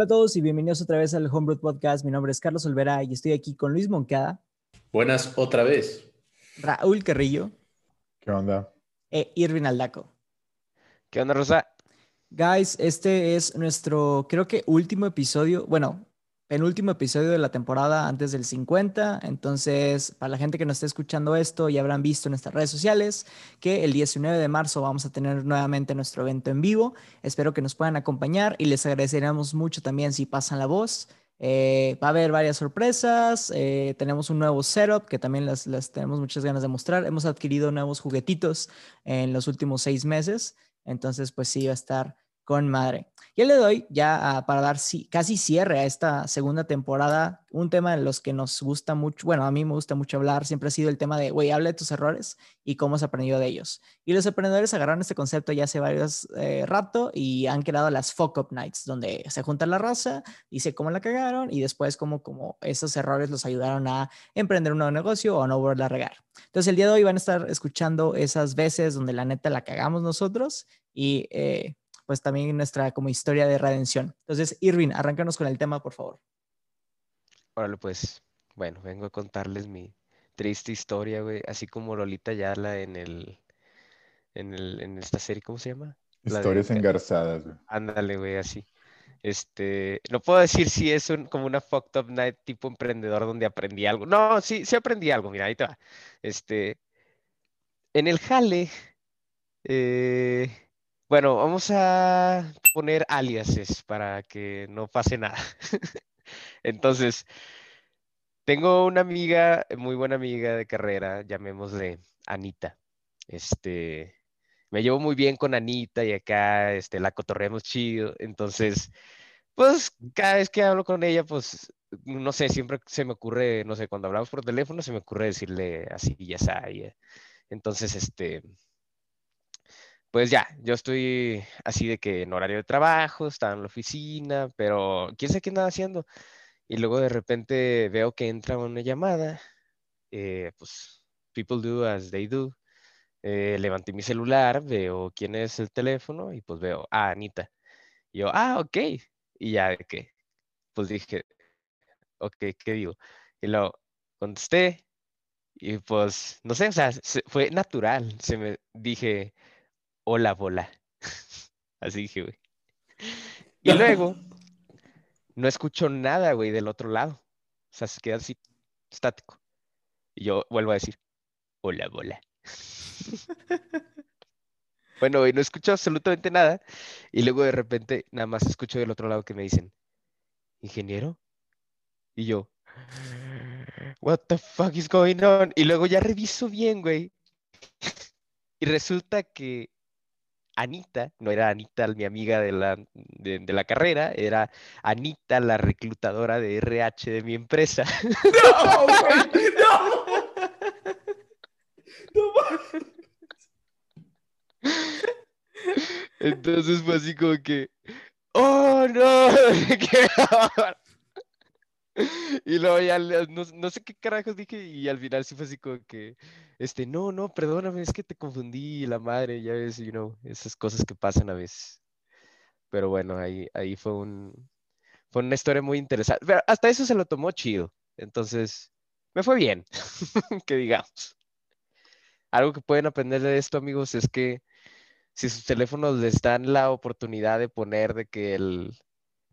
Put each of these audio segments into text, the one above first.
Hola a todos y bienvenidos otra vez al Homebrew Podcast. Mi nombre es Carlos Olvera y estoy aquí con Luis Moncada. Buenas otra vez. Raúl Carrillo. ¿Qué onda? E Irvin Aldaco. ¿Qué onda, Rosa? Guys, este es nuestro, creo que último episodio, bueno, penúltimo episodio de la temporada antes del 50. Entonces, para la gente que nos esté escuchando esto, ya habrán visto en nuestras redes sociales que el 19 de marzo vamos a tener nuevamente nuestro evento en vivo. Espero que nos puedan acompañar y les agradeceríamos mucho también si pasan la voz. Eh, va a haber varias sorpresas. eh, tenemos un nuevo setup que también las, las tenemos muchas ganas de mostrar. Hemos adquirido nuevos juguetitos en los últimos seis meses. Entonces, pues sí, va a estar con madre. Y le doy ya para dar casi cierre a esta segunda temporada, un tema de los que nos gusta mucho, bueno, a mí me gusta mucho hablar, siempre ha sido el tema de, güey, habla de tus errores y cómo has aprendido de ellos. Y los emprendedores agarraron este concepto ya hace varios eh, rato y han creado las fuck up nights, donde se junta la raza, dice cómo la cagaron y después cómo, cómo esos errores los ayudaron a emprender un nuevo negocio o no volverla a regar. Entonces el día de hoy van a estar escuchando esas veces donde la neta la cagamos nosotros y eh, pues también nuestra como historia de redención. Entonces, Irvin, arráncanos con el tema, por favor. Órale, pues, bueno, vengo a contarles mi triste historia, güey, así como Lolita Yala en el, en el, en esta serie, ¿cómo se llama? De Historias engarzadas, güey. Ándale, güey, así. Este, no puedo decir si es un, como una fucked up night tipo emprendedor donde aprendí algo. No, sí, sí aprendí algo, mira, ahí te va. Este, en el jale, eh, bueno, vamos a poner aliases para que no pase nada. Entonces, tengo una amiga, muy buena amiga de carrera, llamémosle Anita. Este, me llevo muy bien con Anita y acá, este, la cotorreamos chido. Entonces, pues cada vez que hablo con ella, pues, no sé, siempre se me ocurre, no sé, cuando hablamos por teléfono, se me ocurre decirle así, ya sabes. Entonces, este, pues ya, yo estoy así de que en horario de trabajo, estaba en la oficina, pero quién sabe qué andaba haciendo. Y luego de repente veo que entra una llamada, eh, pues, people do as they do. Eh, levanté mi celular, veo quién es el teléfono y pues veo, ah, Anita. Y yo, ah, ok. Y ya de que, pues dije, ok, ¿qué digo? Y luego contesté y pues, no sé, o sea, se- fue natural. Se me dije, hola, bola. Así dije, güey. Y luego, no escucho nada, güey, del otro lado. O sea, se queda así, estático. Y yo vuelvo a decir, hola, bola. Bueno, y no escucho absolutamente nada. Y luego de repente nada más escucho del otro lado que me dicen, ¿ingeniero? Y yo, what the fuck is going on? Y luego ya reviso bien, güey. Y resulta que Anita, no era Anita mi amiga de la, de, de la carrera, era Anita la reclutadora de RH de mi empresa. No, güey, no. No. Entonces fue así como que, ¡oh no! ¿Qué ahora?". Y luego ya no, no sé qué carajos dije y al final sí fue así como que, este, no, no, perdóname, es que te confundí, la madre, ya ves, you know, esas cosas que pasan a veces. Pero bueno, ahí, ahí fue un, fue una historia muy interesante. Pero hasta eso se lo tomó chido. Entonces, me fue bien, que digamos. Algo que pueden aprender de esto, amigos, es que si sus teléfonos les dan la oportunidad de poner de que el,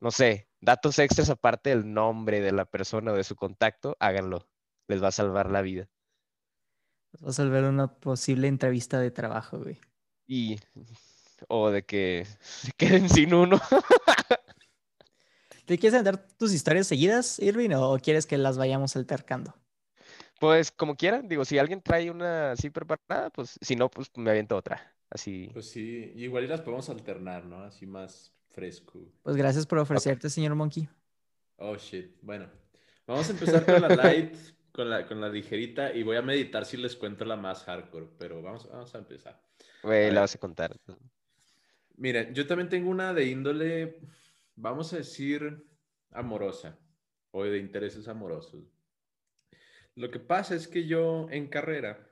no sé, datos extras aparte del nombre de la persona o de su contacto, háganlo. Les va a salvar la vida. Vas a ver una posible entrevista de trabajo, güey. Y, o de que se queden sin uno. ¿Te quieres dar tus historias seguidas, Irvin, o quieres que las vayamos altercando? Pues como quieran, digo, si alguien trae una así preparada, pues si no, pues me aviento otra. Así. Pues sí, igual y las podemos alternar, ¿no? Así más fresco. Pues gracias por ofrecerte, señor Monkey. Oh, shit. Bueno, vamos a empezar con la light, con la, con la ligerita, y voy a meditar si les cuento la más hardcore, pero vamos, vamos a empezar. Güey, la vas a contar. Miren, yo también tengo una de índole, vamos a decir, amorosa, o de intereses amorosos. Lo que pasa es que yo en carrera,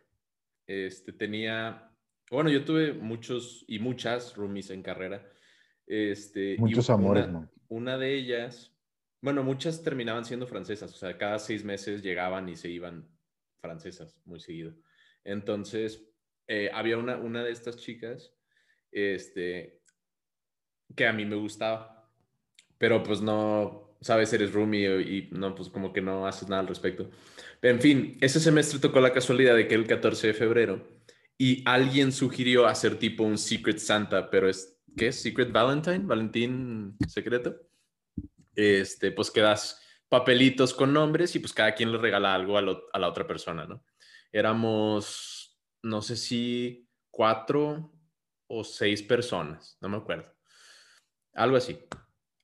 este, tenía, bueno, yo tuve muchos y muchas roomies en carrera, Este, y Muchos amores, una, man. una de ellas, bueno, muchas terminaban siendo francesas, o sea, cada seis meses llegaban y se iban francesas muy seguido. Entonces, eh, había una, una de estas chicas, este, que a mí me gustaba, pero pues no, sabes, eres roomie y no, pues como que no haces nada al respecto. En fin, ese semestre tocó la casualidad de que el 14 de febrero y alguien sugirió hacer tipo un Secret Santa, pero es, ¿qué es? Secret Valentine, Valentín secreto. Este, pues que das papelitos con nombres y pues cada quien le regala algo a, lo- a la otra persona, ¿no? Éramos, no sé si cuatro o seis personas, no me acuerdo. Algo así.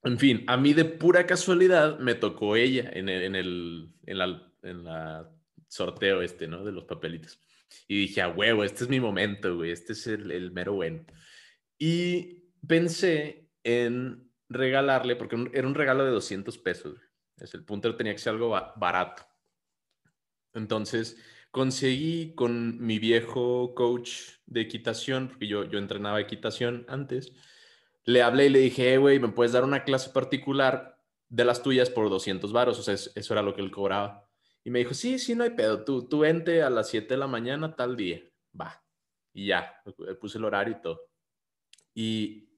En fin, a mí de pura casualidad me tocó ella en el, en el en la, en la sorteo este, ¿no? De los papelitos. Y dije, a huevo, este es mi momento, güey, este es el, el mero bueno. Y pensé en regalarle, porque era un regalo de 200 pesos. Es el punto, tenía que ser algo ba- barato. Entonces, conseguí con mi viejo coach de equitación, porque yo, yo entrenaba equitación antes, le hablé y le dije, "Eh, güey, ¿me puedes dar una clase particular de las tuyas por 200 varos? O sea, es- eso era lo que él cobraba. Y me dijo, sí, sí, no hay pedo, tú, tú vente a las 7 de la mañana tal día. Va. Y ya, le puse el horario y todo. Y,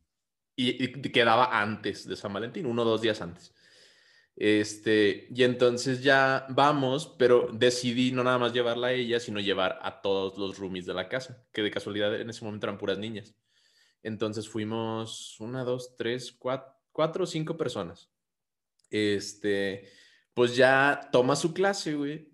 y, quedaba antes de San Valentín, uno o dos días antes. Este, y entonces ya vamos, pero decidí no nada más llevarla a ella, sino llevar a todos los roomies de la casa, que de casualidad en ese momento eran puras niñas. Entonces fuimos una, dos, tres, cuatro, cuatro o cinco personas. Este, pues ya toma su clase, güey.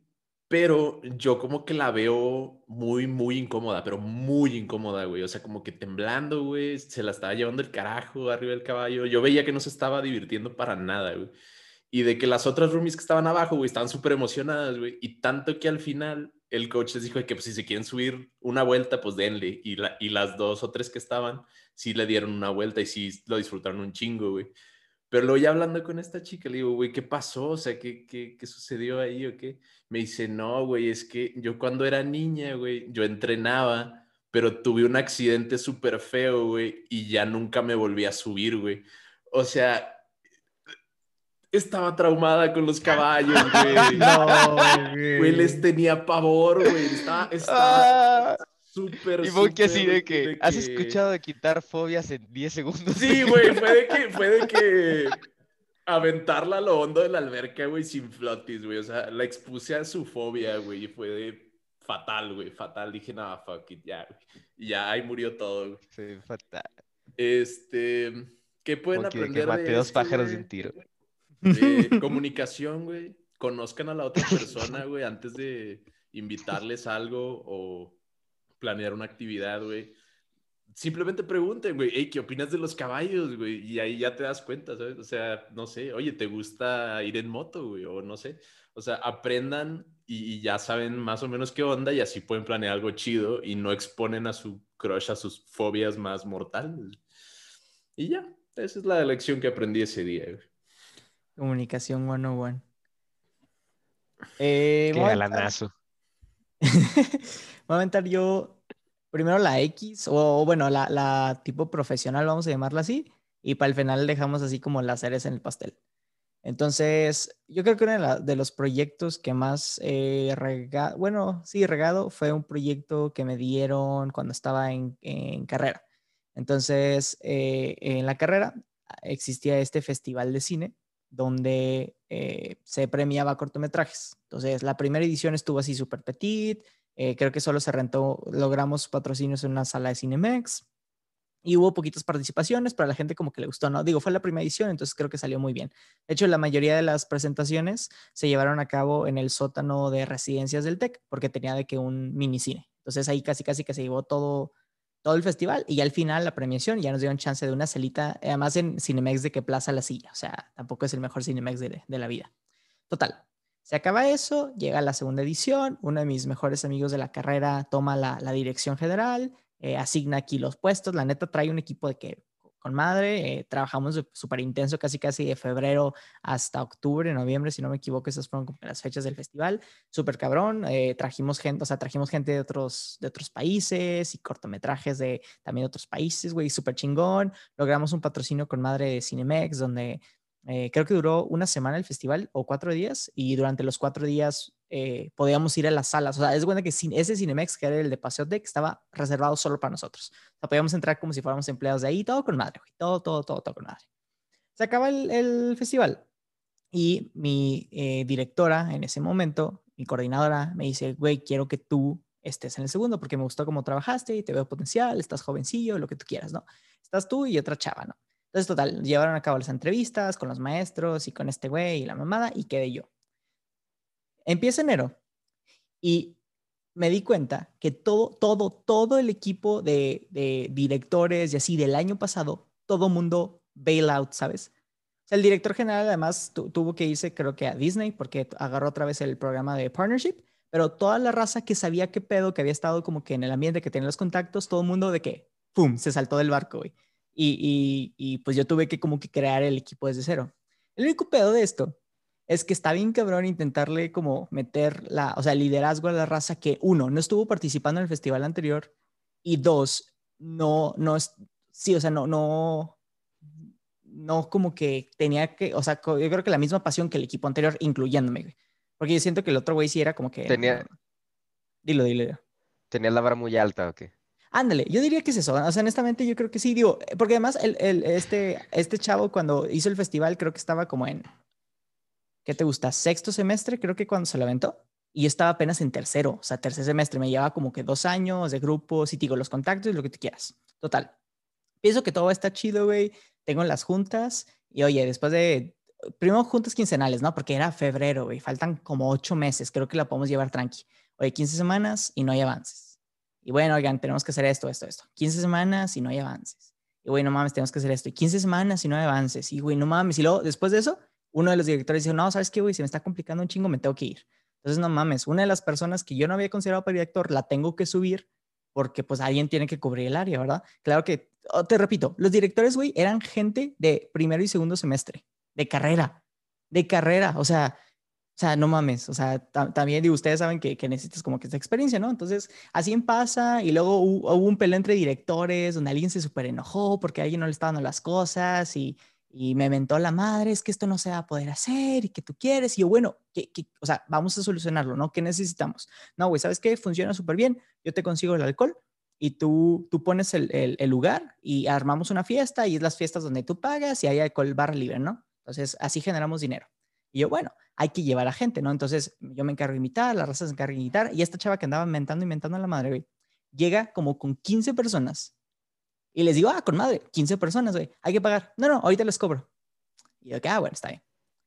Pero yo como que la veo muy, muy incómoda, pero muy incómoda, güey. O sea, como que temblando, güey. Se la estaba llevando el carajo arriba del caballo. Yo veía que no se estaba divirtiendo para nada, güey. Y de que las otras roomies que estaban abajo, güey, estaban súper emocionadas, güey. Y tanto que al final el coach les dijo que pues, si se quieren subir una vuelta, pues denle. Y, la, y las dos o tres que estaban, sí le dieron una vuelta y sí lo disfrutaron un chingo, güey. Pero luego ya hablando con esta chica, le digo, güey, ¿qué pasó? O sea, ¿qué, qué, qué sucedió ahí o qué? Me dice, no, güey, es que yo cuando era niña, güey, yo entrenaba, pero tuve un accidente súper feo, güey, y ya nunca me volví a subir, güey. O sea, estaba traumada con los caballos, güey. No, Güey, les tenía pavor, güey. Estaba, estaba Ah, súper, y Monkey así de que, ¿has escuchado de quitar fobias en 10 segundos? Sí, güey, fue de que, fue de que aventarla a lo hondo de la alberca, güey, sin flotis, güey. O sea, la expuse a su fobia, güey, y fue de fatal, güey, fatal. Dije, nada, fuck it, ya, güey. Y ya ahí murió todo, güey. Sí, fatal. Este, ¿qué pueden Monkey de que aprender de dos pájaros de un tiro. Eh, comunicación, güey. Conozcan a la otra persona, güey, antes de invitarles algo o planear una actividad, güey. Simplemente pregunten, güey, hey, ¿qué opinas de los caballos, güey? Y ahí ya te das cuenta, ¿sabes? O sea, no sé, oye, ¿te gusta ir en moto, güey? O no sé. O sea, aprendan y, y ya saben más o menos qué onda y así pueden planear algo chido y no exponen a su crush a sus fobias más mortales. Y ya, esa es la lección que aprendí ese día, güey. Comunicación 101. Eh, Qué galanazo. voy a aventar yo primero la X, o bueno, la, la tipo profesional, vamos a llamarla así, y para el final dejamos así como las cereza en el pastel. Entonces, yo creo que uno de, la- de los proyectos que más he regado, bueno, sí, regado, fue un proyecto que me dieron cuando estaba en, en carrera. Entonces, eh, en la carrera existía este festival de cine donde eh, se premiaba cortometrajes. Entonces, la primera edición estuvo así súper petit, eh, creo que solo se rentó, logramos patrocinios en una sala de Cinemex y hubo poquitas participaciones, pero a la gente como que le gustó, ¿no? Digo, fue la primera edición, entonces creo que salió muy bien. De hecho, la mayoría de las presentaciones se llevaron a cabo en el sótano de residencias del TEC, porque tenía de que un mini cine. Entonces ahí casi casi que se llevó todo, todo el festival y al final la premiación ya nos dieron chance de una celita, además en Cinemex de que plaza la silla, o sea, tampoco es el mejor Cinemex de, de la vida. Total, se acaba eso, llega la segunda edición, uno de mis mejores amigos de la carrera toma la, dirección general, eh, asigna aquí los puestos, la neta trae un equipo de que con madre, eh, trabajamos súper intenso, casi casi de febrero hasta octubre, noviembre, si no me equivoco, esas fueron las fechas del festival, súper cabrón, eh, trajimos gente, o sea, trajimos gente de otros, de otros países y cortometrajes de también otros países, güey, súper chingón, logramos un patrocinio con madre de Cinemex, donde eh, creo que duró una semana el festival o cuatro días y durante los cuatro días eh, podíamos ir a las salas. O sea, es bueno que ese Cinemex, que era el de Paseo Deck, estaba reservado solo para nosotros. O sea, podíamos entrar como si fuéramos empleados de ahí, todo con madre, güey. Todo, todo, todo, todo con madre. Se acaba el, festival y mi eh, directora en ese momento, mi coordinadora, me dice, güey, quiero que tú estés en el segundo porque me gustó cómo trabajaste y te veo potencial, estás jovencillo, lo que tú quieras, ¿no? Estás tú y otra chava, ¿no? Entonces, total, llevaron a cabo las entrevistas con los maestros y con este güey y la mamada y quedé yo. Empieza enero y me di cuenta que todo, todo, todo el equipo de, directores y así del año pasado, todo mundo bailout, ¿sabes? El director general además tuvo que irse, creo que a Disney, porque agarró otra vez el programa de partnership, pero toda la raza que sabía qué pedo, que había estado como que en el ambiente, que tenía los contactos, todo el mundo de que, ¡pum!, se saltó del barco, güey. Y, y, y pues yo tuve que como que crear el equipo desde cero. El único pedo de esto es que está bien cabrón intentarle como meter la, o sea, liderazgo a la raza que uno, no estuvo participando en el festival anterior y dos, no, no es, sí, o sea, no, no, no como que tenía que, o sea, yo creo que la misma pasión que el equipo anterior, incluyéndome, Porque yo siento que el otro güey sí era como que... Tenía... Dilo, dilo. Tenía la vara muy alta, ¿o qué? Ándale, yo diría que es eso. O sea, honestamente, yo creo que sí, digo, porque además el, el, este, este chavo cuando hizo el festival creo que estaba como en ¿qué te gusta? Sexto semestre, creo que cuando se lo aventó. Y yo estaba apenas en tercero, o sea, tercer semestre. Me llevaba como que dos años de grupos y digo, los contactos y lo que tú quieras. Total. Pienso que todo está chido, güey. Tengo las juntas y oye, después de, primero juntas quincenales, ¿no? Porque era febrero, güey. Faltan como ocho meses. Creo que la podemos llevar tranqui. Oye, 15 semanas y no hay avances. Y bueno, oigan, tenemos que hacer esto, esto, esto. 15 semanas y no hay avances. Y güey, no mames, tenemos que hacer esto. Y 15 semanas y no hay avances. Y güey, no mames. Y luego, después de eso, uno de los directores dijo, no, ¿sabes qué, güey? Se me está complicando un chingo, me tengo que ir. Entonces, no mames, una de las personas que yo no había considerado para director, la tengo que subir porque pues alguien tiene que cubrir el área, ¿verdad? Claro que, oh, te repito, los directores, güey, eran gente de primero y segundo semestre, de carrera, de carrera, o sea, o sea, no mames, o sea, también digo, ustedes saben que, que, necesitas como que esta experiencia, ¿no? Entonces, así en pasa y luego hubo, hubo un peleo entre directores donde alguien se súper enojó porque alguien no le estaban dando las cosas y, y me mentó la madre, es que esto no se va a poder hacer y que tú quieres. Y yo, bueno, o sea, vamos a solucionarlo, ¿no? ¿Qué necesitamos? No, güey, ¿sabes qué? Funciona súper bien. Yo te consigo el alcohol y tú, tú pones el, el, lugar y armamos una fiesta y es las fiestas donde tú pagas y hay alcohol barra libre, ¿no? Entonces, así generamos dinero. Y yo, bueno, hay que llevar a gente, ¿no? Entonces, yo me encargo de invitar, la raza se encarga de invitar y esta chava que andaba inventando, inventando a la madre, güey, llega como con 15 personas y les digo, ah, con madre, 15 personas, güey, hay que pagar. No, no, ahorita les cobro. Y yo, ah, bueno, está bien.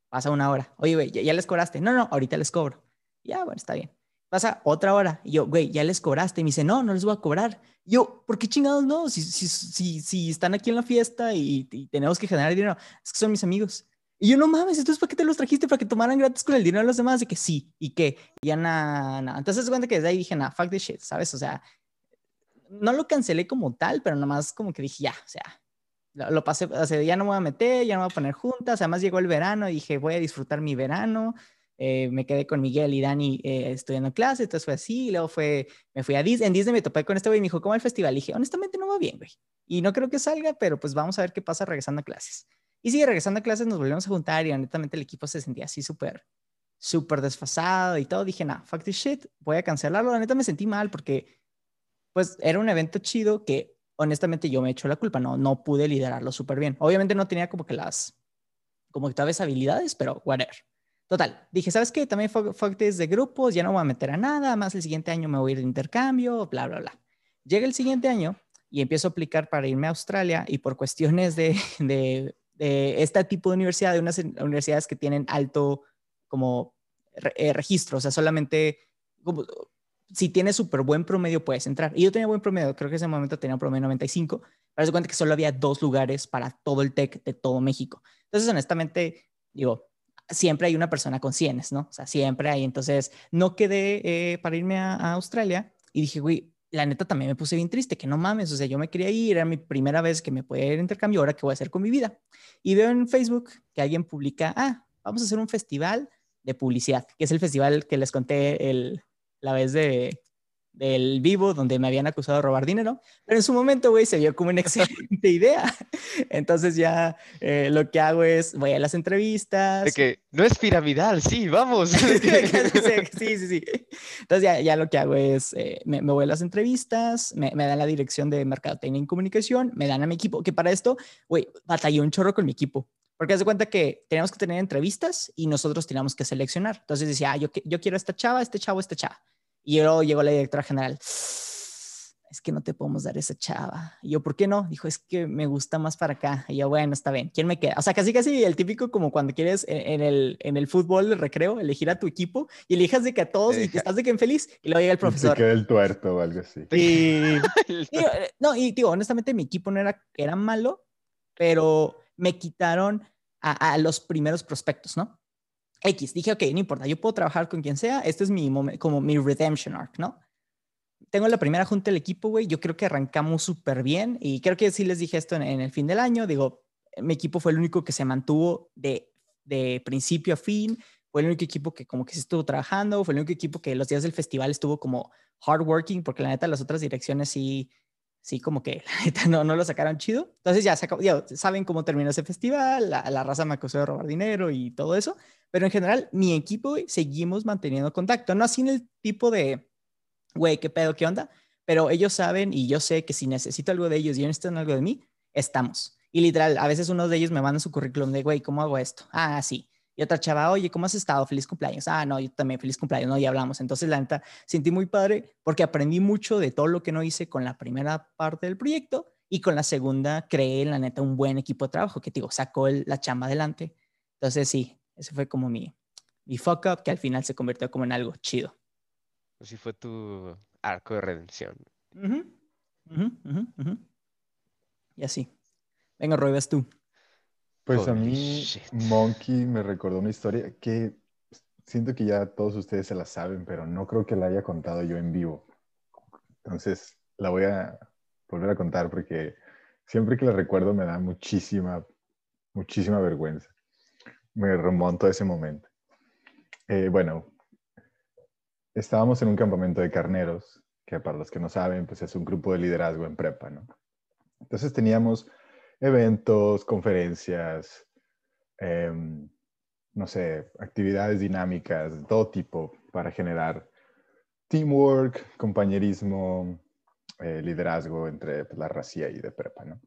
Pasa una hora. Oye, güey, ¿ya, les cobraste. No, no, ahorita les cobro. Ya, bueno, está bien. Pasa otra hora. Y yo, güey, ya les cobraste. Y me dice, no, no les voy a cobrar. Y yo, ¿por qué chingados no? Si, si, si, si están aquí en la fiesta y, tenemos que generar dinero, es que son mis amigos. Y yo, no mames, entonces, ¿para qué te los trajiste? ¿Para que tomaran gratis con el dinero de los demás? Y que sí, y que, y ya nada, nada. Entonces, cuenta que desde ahí dije, nada, fuck this shit, ¿sabes? O sea, no lo cancelé como tal, pero nomás como que dije, ya, o sea, lo, pasé, o sea, ya no me voy a meter, ya no voy a poner juntas, además llegó el verano y dije, voy a disfrutar mi verano, eh, me quedé con Miguel y Dani eh, estudiando clases, entonces fue así, luego fue, me fui a Disney, en Disney me topé con este güey y me dijo, ¿cómo el festival? Y dije, honestamente no va bien, güey, y no creo que salga, pero pues vamos a ver qué pasa regresando a clases. Y sí, regresando a clases nos volvimos a juntar y honestamente el equipo se sentía así súper, súper desfasado y todo, dije, nah, fuck this shit, voy a cancelarlo, la neta me sentí mal porque pues era un evento chido que honestamente yo me echo la culpa, no, no pude liderarlo súper bien. Obviamente no tenía como que las, como que tal vez habilidades, pero whatever. Total, dije, ¿sabes qué? También fue, de grupos, ya no voy a meter a nada, más el siguiente año me voy a ir de intercambio, bla, bla, bla. Llega el siguiente año y empiezo a aplicar para irme a Australia y por cuestiones de, de este tipo de universidad, de unas universidades que tienen alto como eh, registro, o sea, solamente si tienes súper buen promedio puedes entrar. Y yo tenía buen promedio, creo que en ese momento tenía un promedio 95, pero se cuenta que solo había dos lugares para todo el TEC de todo México. Entonces, honestamente, digo, siempre hay una persona con 100, ¿no? O sea, siempre hay. Entonces, no quedé eh, para irme a, Australia y dije, güey, la neta también me puse bien triste, que no mames, o sea, yo me quería ir, era mi primera vez que me podía ir a intercambio, ahora qué voy a hacer con mi vida. Y veo en Facebook que alguien publica, ah, vamos a hacer un festival de publicidad, que es el festival que les conté el, la vez de, del vivo donde me habían acusado de robar dinero, pero en su momento, güey, se vio como una excelente idea. Entonces ya eh, lo que hago es, voy a las entrevistas. De que no es piramidal, sí, vamos. sí, sí, sí. Entonces ya, ya lo que hago es, eh, me, me, voy a las entrevistas, me, me, dan la dirección de Mercadotecnia y Comunicación, me dan a mi equipo, que para esto, güey, batallé un chorro con mi equipo. Porque hace cuenta que teníamos que tener entrevistas y nosotros teníamos que seleccionar. Entonces decía, ah, yo, yo quiero esta chava, este chavo, este chava. Y luego llegó la directora general. Es que no te podemos dar esa chava. Y yo, ¿por qué no? Dijo, es que me gusta más para acá. Y yo, bueno, está bien. ¿Quién me queda? O sea, casi, casi el típico como cuando quieres en el, en el fútbol, el recreo, elegir a tu equipo y elijas de que a todos y que estás de que en feliz. Y luego llega el profesor. Se queda el tuerto o algo así. Y, no, y digo, honestamente, mi equipo no era, era malo, pero me quitaron a, a los primeros prospectos, ¿no? X, dije, ok, no importa, yo puedo trabajar con quien sea, este es mi como mi redemption arc, ¿no? Tengo la primera junta del equipo, güey, yo creo que arrancamos súper bien y creo que sí les dije esto en, el fin del año, digo, mi equipo fue el único que se mantuvo de, de principio a fin, fue el único equipo que como que se estuvo trabajando, fue el único equipo que los días del festival estuvo como hardworking, porque la neta las otras direcciones sí, sí, como que la neta no, no lo sacaron chido. Entonces ya, ya saben cómo terminó ese festival, la, la, raza me acusó de robar dinero y todo eso. Pero en general, mi equipo, seguimos manteniendo contacto. No así en el tipo de, güey, ¿qué pedo, qué onda? Pero ellos saben y yo sé que si necesito algo de ellos y ellos necesitan algo de mí, estamos. Y literal, a veces uno de ellos me manda su currículum de, güey, ¿cómo hago esto? Ah, sí. Y otra chava, oye, ¿cómo has estado? Feliz cumpleaños. Ah, no, yo también feliz cumpleaños, no, ya hablamos. Entonces, la neta, sentí muy padre porque aprendí mucho de todo lo que no hice con la primera parte del proyecto y con la segunda creé, la neta, un buen equipo de trabajo que, digo, sacó la chamba adelante. Entonces, sí, ese fue como mi, mi fuck up que al final se convirtió como en algo chido. Así fue tu arco de redención. y así. Venga, Roy, tú. Pues a mí, Monkey me recordó una historia que siento que ya todos ustedes se la saben, pero no creo que la haya contado yo en vivo. Entonces, la voy a volver a contar porque siempre que la recuerdo me da muchísima, muchísima vergüenza me remonto a ese momento. Eh, bueno, estábamos en un campamento de carneros, que para los que no saben, pues es un grupo de liderazgo en prepa, ¿no? Entonces teníamos eventos, conferencias, em, no sé, actividades dinámicas de todo tipo para generar teamwork, compañerismo, eh, liderazgo entre pues, la racía y de prepa, ¿no?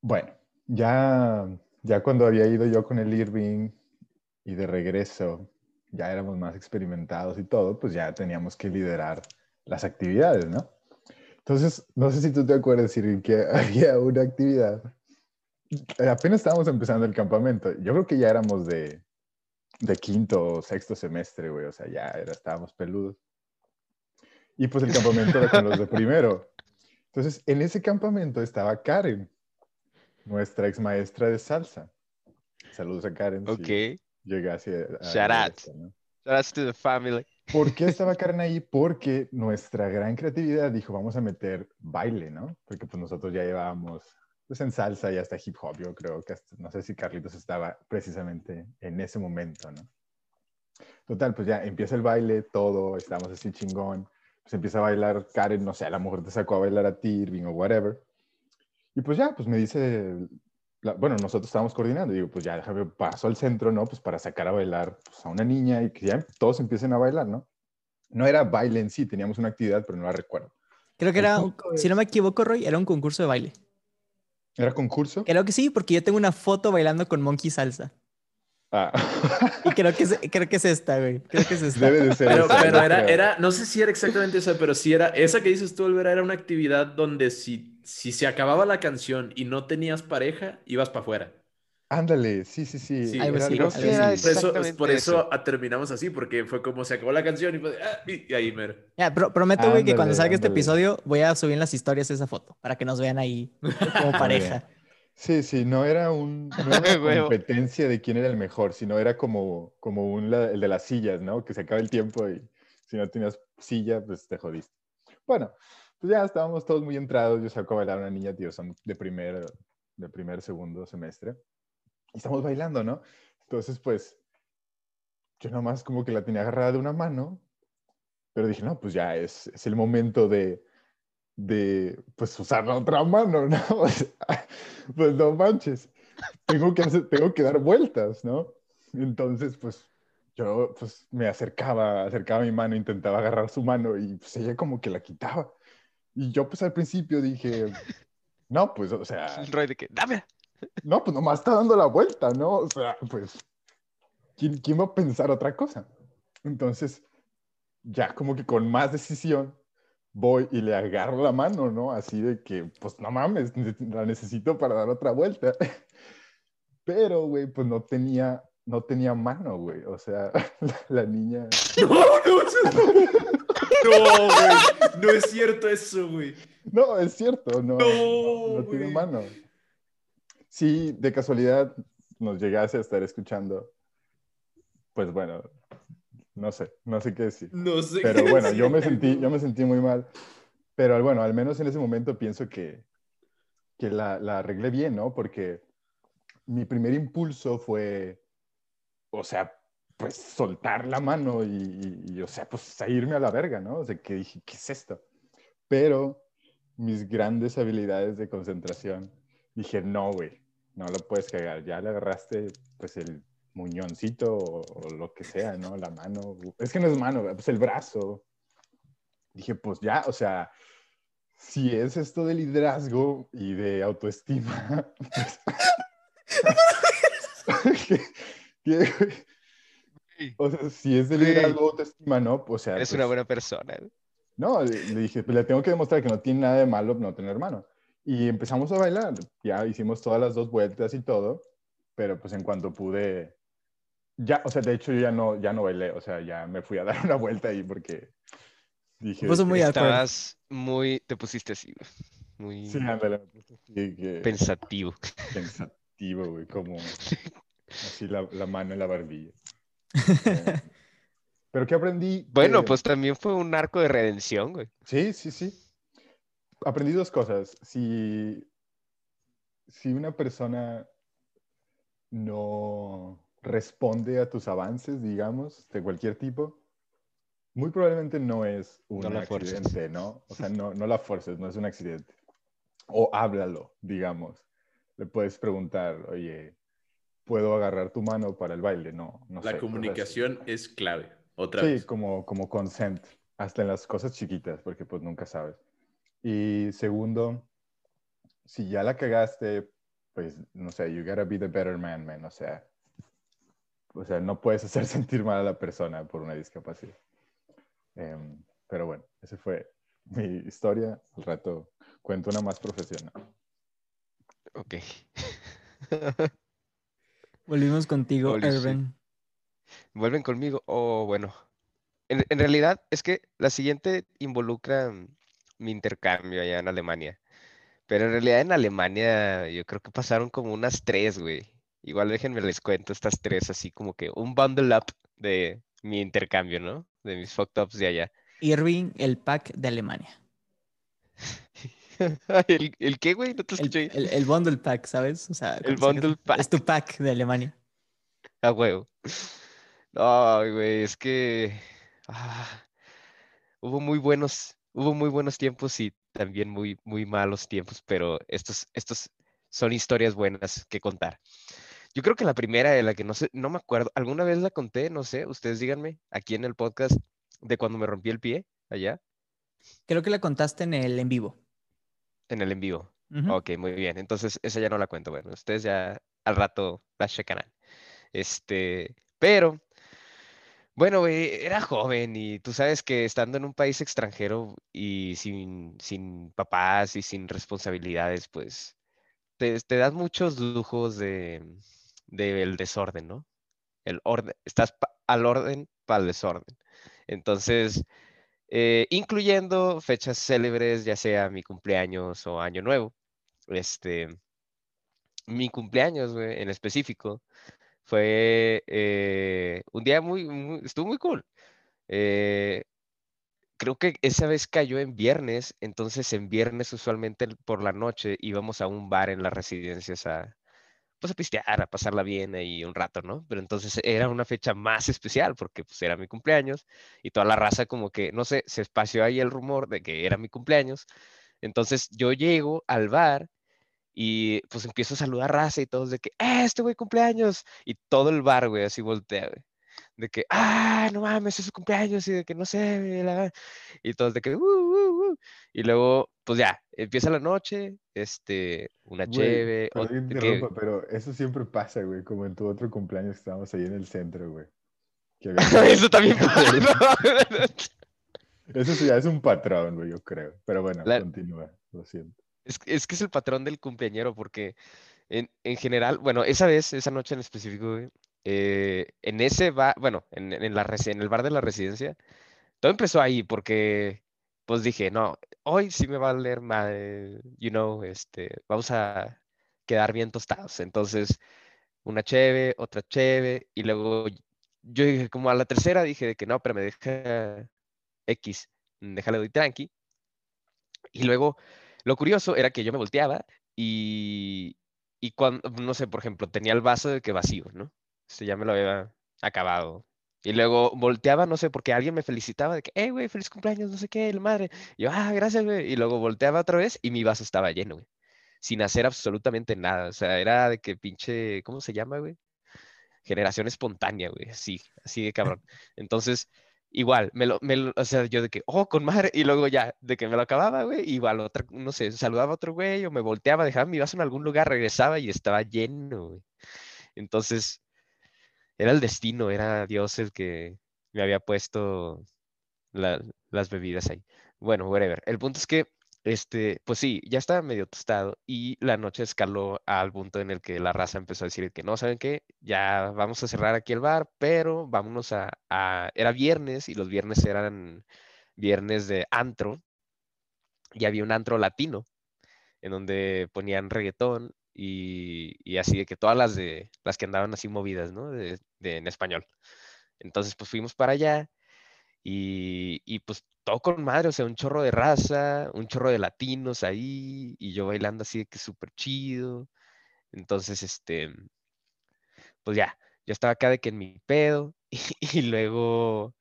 Bueno, ya ya cuando había ido yo con el Irving y de regreso ya éramos más experimentados y todo, pues ya teníamos que liderar las actividades, ¿no? Entonces, no sé si tú te acuerdas, Irving, que había una actividad. Apenas estábamos empezando el campamento. Yo creo que ya éramos de, de quinto o sexto semestre, güey. O sea, ya era, estábamos peludos. Y pues el campamento era con los de primero. Entonces, en ese campamento estaba Karen nuestra ex maestra de salsa. Saludos a Karen. Ok. llega así. Shout out. Shout out to the family. ¿Por qué estaba Karen ahí? Porque nuestra gran creatividad dijo, vamos a meter baile, ¿no? Porque pues nosotros ya llevábamos pues en salsa y hasta hip hop, yo creo que no sé si Carlitos estaba precisamente en ese momento, ¿no? Total, pues ya empieza el baile, todo, estamos así chingón, pues empieza a bailar Karen, no sé, a lo mejor te sacó a bailar a ti, Irving o whatever. Y pues ya, pues me dice, bueno, nosotros estábamos coordinando, digo, pues ya déjame paso al centro, ¿no? Pues para sacar a bailar pues, a una niña y que ya todos empiecen a bailar, ¿no? No era baile en sí, teníamos una actividad, pero no la recuerdo. Creo que era, si no me equivoco, Roy, era un concurso de baile. ¿Era concurso? Creo que sí, porque yo tengo una foto bailando con Monkey Salsa. Ah. Y creo que, es, creo que es esta, güey. Creo que es esta. Debe de ser. Pero, esa, pero yo era, creo. era, no sé si era exactamente esa, pero sí era, esa que dices tú, Olvera, era una actividad donde si, si se acababa la canción y no tenías pareja, ibas para afuera. Ándale, sí, sí, sí. Era. Por eso, Exactamente por eso eso. terminamos así, porque fue como se acabó la canción y, ah, y- y ahí mero. Ya, pro- prometo, güey, que cuando Ándale, salga este episodio voy a subir en las historias esa foto para que nos vean ahí como pareja. Sí, sí, no era, un, no era una competencia de quién era el mejor, sino era como, como un, la- el de las sillas, ¿no? Que se acaba el tiempo y Si no tenías silla, pues te jodiste. Bueno, pues ya estábamos todos muy entrados. Yo saco a bailar a una niña, tío, son de primer, de primer, segundo semestre. Y estamos bailando, ¿no? Entonces, pues, yo nomás como que la tenía agarrada de una mano, pero dije, no, pues ya es, es el momento de, de, pues, usar la otra mano, ¿no? pues no manches, tengo que, tengo que dar vueltas, ¿no? Entonces, pues, yo, pues, me acercaba, acercaba mi mano, intentaba agarrar su mano y, pues, ella como que la quitaba. Y yo, pues, al principio dije, no, pues, o sea... El rey de que, dame. No, pues nomás está dando la vuelta, ¿no? O sea, pues, ¿quién, ¿quién va a pensar otra cosa? Entonces, ya como que con más decisión, voy y le agarro la mano, ¿no? Así de que, pues no mames, la necesito para dar otra vuelta. Pero, güey, pues no tenía, no tenía mano, güey. O sea, la, niña... No, no, no, güey. No es cierto eso, güey. No, es cierto, no. No, no tiene mano. Sí, de casualidad nos llegase a estar escuchando. Pues bueno, no sé, no sé qué decir. No sé. Pero bueno, yo me sentí, yo me sentí muy mal. Pero bueno, al menos en ese momento pienso que, que la, la arreglé bien, ¿no? Porque mi primer impulso fue, o sea, pues soltar la mano y, o sea, pues irme a la verga, ¿no? O sea, que dije, ¿qué es esto? Pero mis grandes habilidades de concentración, dije, no, güey, no lo puedes cagar. Ya le agarraste, pues, el muñoncito o, lo que sea, ¿no? La mano. Es que no es mano, pues el brazo. Dije, pues ya, o sea, si es esto de liderazgo y de autoestima, o sea, si es de liderazgo, autoestima, ¿no? O sea, es una pues buena persona. No, le, dije, pues le tengo que demostrar que no tiene nada de malo no tener mano. Y empezamos a bailar, ya hicimos todas las dos vueltas y todo, pero pues en cuanto pude, ya, o sea, de hecho yo ya no, ya no bailé, o sea, ya me fui a dar una vuelta ahí porque dije... Pues muy Estabas muy, te pusiste así, muy... Sí, ándale, Pensativo. Pensativo, güey, como así la, la mano en la barbilla. Pero ¿qué aprendí? Bueno, pues también fue un arco de redención, güey. Sí, sí, sí. Aprendí dos cosas. Si, si una persona no responde a tus avances, digamos, de cualquier tipo, muy probablemente no es un accidente, ¿no? O sea, no, no la fuerces, no es un accidente. O háblalo, digamos. Le puedes preguntar, oye, ¿puedo agarrar tu mano para el baile? No, no La comunicación es clave, otra sí, vez. Sí, como, como consent, hasta en las cosas chiquitas, porque pues nunca sabes. Y segundo, si ya la cagaste, pues, no sé, you gotta be the better man, man. O sea, o sea, no puedes hacer sentir mal a la persona por una discapacidad. Em, pero bueno, esa fue mi historia. Al rato cuento una más profesional. Ok. Volvimos contigo, Erwin. Vuelven conmigo. Oh, bueno. En, en, realidad es que la siguiente involucra mi intercambio allá en Alemania. Pero en realidad en Alemania yo creo que pasaron como unas tres, güey. Igual déjenme les cuento estas tres, así como que un bundle up de mi intercambio, ¿no? De mis fucked ups de allá. Irving, el pack de Alemania. ¿El, ¿El, qué, güey? No te escuché. El, el, bundle pack, ¿sabes? O sea, el bundle pack. Es tu pack de Alemania. Ah, huevo. No, güey, es que ah, hubo muy buenos, hubo muy buenos tiempos y también muy, muy malos tiempos, pero estos, estos son historias buenas que contar. Yo creo que la primera de la que no sé, no me acuerdo, alguna vez la conté, no sé, ustedes díganme, aquí en el podcast de cuando me rompí el pie, allá. Creo que la contaste en el en vivo. En el en vivo. Ok, muy bien. Entonces, esa ya no la cuento. Bueno, ustedes ya al rato la checarán. Este, pero, bueno, era joven y tú sabes que estando en un país extranjero y sin, sin papás y sin responsabilidades, pues te, te das muchos lujos de, del desorden, ¿no? El orden, estás al orden para el desorden. Entonces, eh, incluyendo fechas célebres, ya sea mi cumpleaños o año nuevo. Este, mi cumpleaños en específico fue eh, un día muy, estuvo muy cool. Eh, creo que esa vez cayó en viernes, entonces en viernes usualmente por la noche íbamos a un bar en las residencias a, pues a pistear, a pasarla bien ahí un rato, ¿no? Pero entonces era una fecha más especial porque pues era mi cumpleaños y toda la raza como que, no sé, se espació ahí el rumor de que era mi cumpleaños. Entonces yo llego al bar y pues empiezo a saludar raza y todos de que, ¡eh, este güey cumpleaños! Y todo el bar, güey, así voltea, güey de que, ah, no mames, es su cumpleaños y de que no sé, y todos de que, uh, uh, uh, y luego, pues ya, empieza la noche, este, una cheve. pero eso siempre pasa, güey, como en tu otro cumpleaños estábamos ahí en el centro, güey. eso también pasa. eso sí, ya es un patrón, güey, yo creo. Pero bueno, continúa, lo siento. Es, es, que es el patrón del cumpleañero, porque en, en general, bueno, esa vez, esa noche en específico, güey, eh, en ese bar, bueno, en, la, en el bar de la residencia, todo empezó ahí porque, pues dije, no, hoy sí me va a leer mal, you know, este, vamos a quedar bien tostados. Entonces, una cheve, otra cheve, y luego yo dije, como a la tercera dije de que no, pero me deja X, déjale doy tranqui. Y luego, lo curioso era que yo me volteaba y, y cuando, no sé, por ejemplo, tenía el vaso de que vacío, ¿no? Este, ya me lo había acabado. Y luego volteaba, no sé, porque alguien me felicitaba de que, hey, güey, feliz cumpleaños, no sé qué, la madre. Yo, ah, gracias, güey. Y luego volteaba otra vez y mi vaso estaba lleno, güey. Sin hacer absolutamente nada. O sea, era de que pinche, ¿cómo se llama, güey? Generación espontánea, güey. Sí, así de cabrón. Entonces, igual, me lo, me o sea, yo de que, oh, con madre. Y luego ya, de que me lo acababa, güey, igual, otra, no sé, saludaba a otro güey o me volteaba, dejaba mi vaso en algún lugar, regresaba y estaba lleno, güey. Entonces, era el destino, era Dios el que me había puesto las bebidas ahí. Bueno, whatever. El punto es que, este, pues sí, ya estaba medio tostado y la noche escaló al punto en el que la raza empezó a decir que no, ¿saben qué? Ya vamos a cerrar aquí el bar, pero vámonos a, a era viernes y los viernes eran viernes de antro y había un antro latino en donde ponían reggaetón y, así de que todas las de las que andaban así movidas, ¿no? De, en español. Entonces, pues fuimos para allá y, y, pues todo con madre, o sea, un chorro de raza, un chorro de latinos ahí y yo bailando así de que súper chido. Entonces, este, pues ya, yo estaba acá de que en mi pedo y, luego,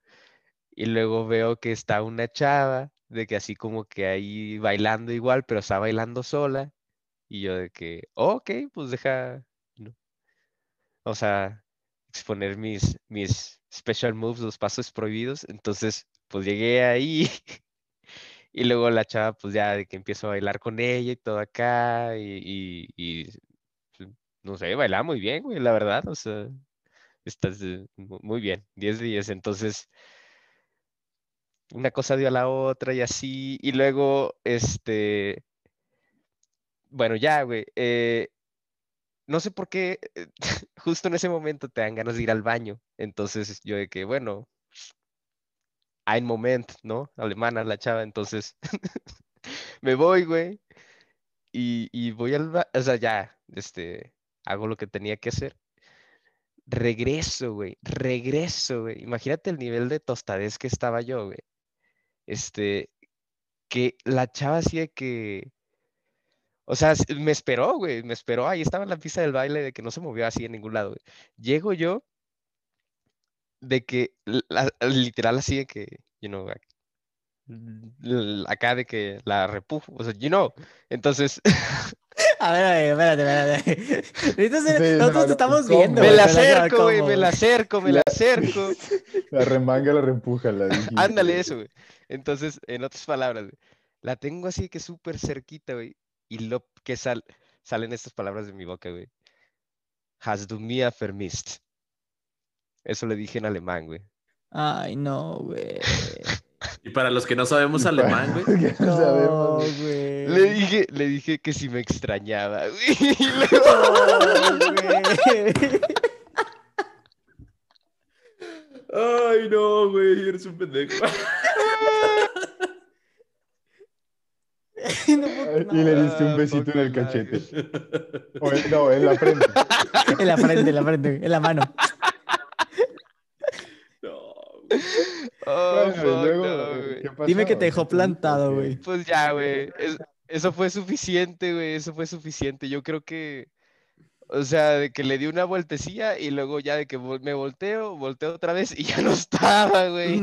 y luego veo que está una chava de que así como que ahí bailando igual, pero está bailando sola y yo de que, ok, pues deja, o sea, exponer mis, mis special moves, los pasos prohibidos. Entonces, pues llegué ahí y luego la chava, pues ya de que empiezo a bailar con ella y todo acá y, pues, no sé, bailaba muy bien, güey, la verdad, o sea, estás muy bien, 10 días. Entonces, una cosa dio a la otra y así, y luego, este, bueno, ya, güey. Eh, no sé por qué eh, justo en ese momento te dan ganas de ir al baño. Entonces yo de que, bueno, ein Moment, ¿no? Alemana la chava. Entonces me voy, güey. Y, voy al baño. O sea, ya, este, hago lo que tenía que hacer. Regreso, güey. Regreso, güey. Imagínate el nivel de tostadez que estaba yo, güey. Este, que la chava hacía que o sea, me esperó, güey, me esperó. Ahí estaba en la pista del baile de que no se movió así en ningún lado, güey. Llego yo de que, literal así de que, you know, acá de que la repujo, o sea, you know. Entonces... A ver, a ver, espérate, espérate. Nosotros te estamos viendo. Me la acerco, güey, me la acerco, me la acerco. La remanga, la reempuja, la Ándale eso, güey. Entonces, en otras palabras, güey, la tengo así que súper cerquita, güey y lo que sal, salen estas palabras de mi boca, güey. Has du mir vermisst. Eso le dije en alemán, güey. Ay, no, güey. Y para los que no sabemos alemán, güey. No, güey. Le dije, le dije que si me extrañaba, güey. Ay, no, güey, eres un pendejo. y le diste un besito en el cachete. no, en la frente. en la frente, en la frente, en la mano. No, Oh, Bueno, y fuck, luego, no, eh. Dime que te dejó plantado, güey. Pues ya, güey. es- eso fue suficiente, güey. Eso fue suficiente. Yo creo que, o sea, de que le di una vueltecilla y luego ya de que me volteo, volteo otra vez y ya no estaba, güey.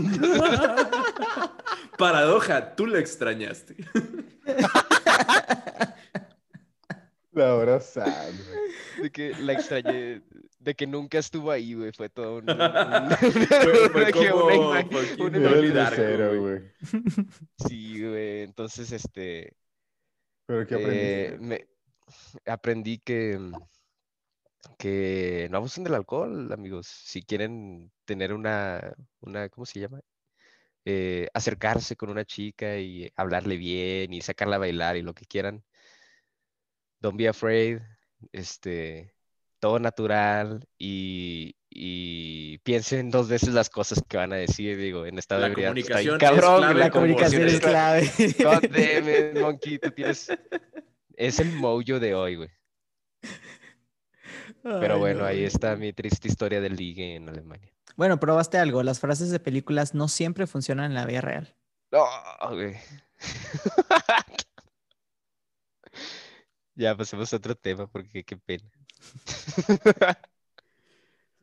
Paradoja, tú la extrañaste. La hora sad. De que la extrañé, de que nunca estuvo ahí, güey. Fue todo un... un- Fue, como una una güey. Sí, güey. Entonces, este... Pero ¿qué eh, aprendiste? me- aprendí que, que no abusen del alcohol, amigos. Si quieren tener una, una ¿cómo se llama? Eh, acercarse con una chica y hablarle bien y sacarla a bailar y lo que quieran. Don't be afraid. Este, todo natural y, y piensen dos veces las cosas que van a decir. Digo, en estado La de está comunicación es cabrón, clave la comunicación es clave. God damn it, Monkey, tú tienes. Es el mojo de hoy, güey. Pero bueno, no, ahí está mi triste historia del ligue en Alemania. Bueno, probaste algo. Las frases de películas no siempre funcionan en la vida real. No, güey. Ya pasemos a otro tema porque qué pena.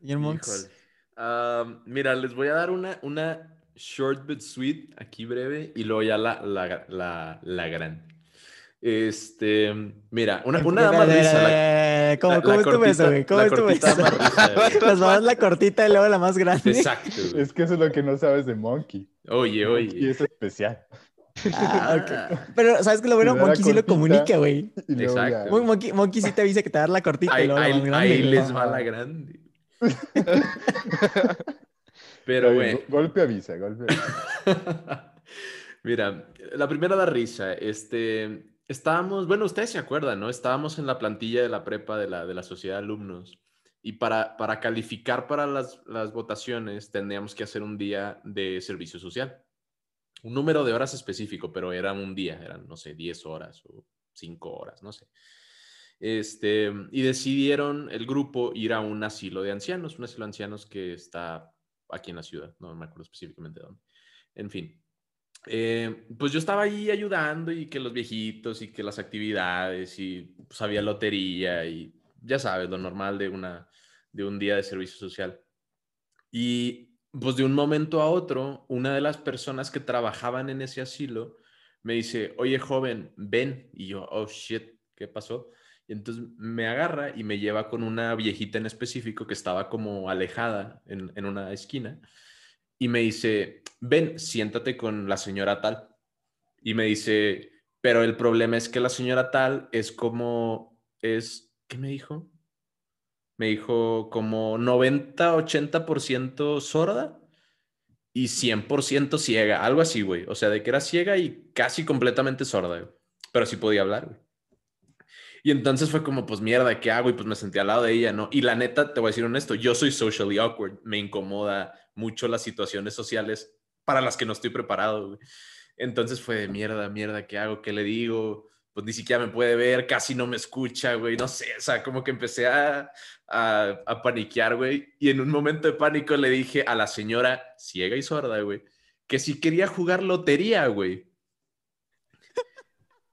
Señor Monks. Am, mira, les voy a dar una, una short but sweet, aquí breve, y luego ya la, la, la, la gran. Este, mira, una, una más risa. la- ¿Cómo, la- cómo la estuvo eso, cortita- güey? ¿Cómo la estuvo cortita eso? más risa. Nos vamos la cortita y luego la más grande. Exacto. güey. Es que eso es lo que no sabes de Monkey. Oye, Monkey oye. es especial. Ah, ok. Ah, Pero, ¿sabes qué? Lo bueno? La Monkey sí lo cortita. comunica, güey. Y Exacto. Mon- Monkey, Monkey sí te avisa que te va a dar la cortita y Ahí, luego la ahí- más grande. ahí güey. les va la grande. Pero, güey, Golpe avisa, golpe avisa. Mira, la primera da risa. Este, estábamos, bueno, ustedes se acuerdan, ¿no? Estábamos en la plantilla de la prepa de la, de la sociedad de alumnos y para, para calificar para las, las votaciones teníamos que hacer un día de servicio social. Un número de horas específico, pero era un día, eran, no sé, 10 horas o 5 horas, no sé. Este, y decidieron el grupo ir a un asilo de ancianos, un asilo de ancianos que está aquí en la ciudad, no me acuerdo específicamente dónde. En fin, eh, pues yo estaba ahí ayudando y que los viejitos y que las actividades y pues había lotería y ya sabes, lo normal de, una, de un día de servicio social. Y pues de un momento a otro, una de las personas que trabajaban en ese asilo me dice, oye joven, ven. Y yo, oh shit, ¿qué pasó? Y entonces me agarra y me lleva con una viejita en específico que estaba como alejada en, en una esquina y me dice, ven, siéntate con la señora tal. Y me dice, pero el problema es que la señora tal es como, es, ¿qué me dijo? Me dijo como 90, 80% sorda y 100% ciega, algo así, güey. O sea, de que era ciega y casi completamente sorda, pero sí podía hablar, güey. Y entonces fue como, pues mierda, ¿qué hago? Y pues me senté al lado de ella, ¿no? Y la neta, te voy a decir honesto, yo soy socially awkward, me incomoda mucho las situaciones sociales para las que no estoy preparado. Entonces fue de mierda, mierda, ¿qué hago? ¿Qué le digo? Pues ni siquiera me puede ver, casi no me escucha, güey, no sé, o sea, como que empecé a, a, a paniquear, güey. Y en un momento de pánico le dije a la señora ciega y sorda, güey, que si quería jugar lotería, güey.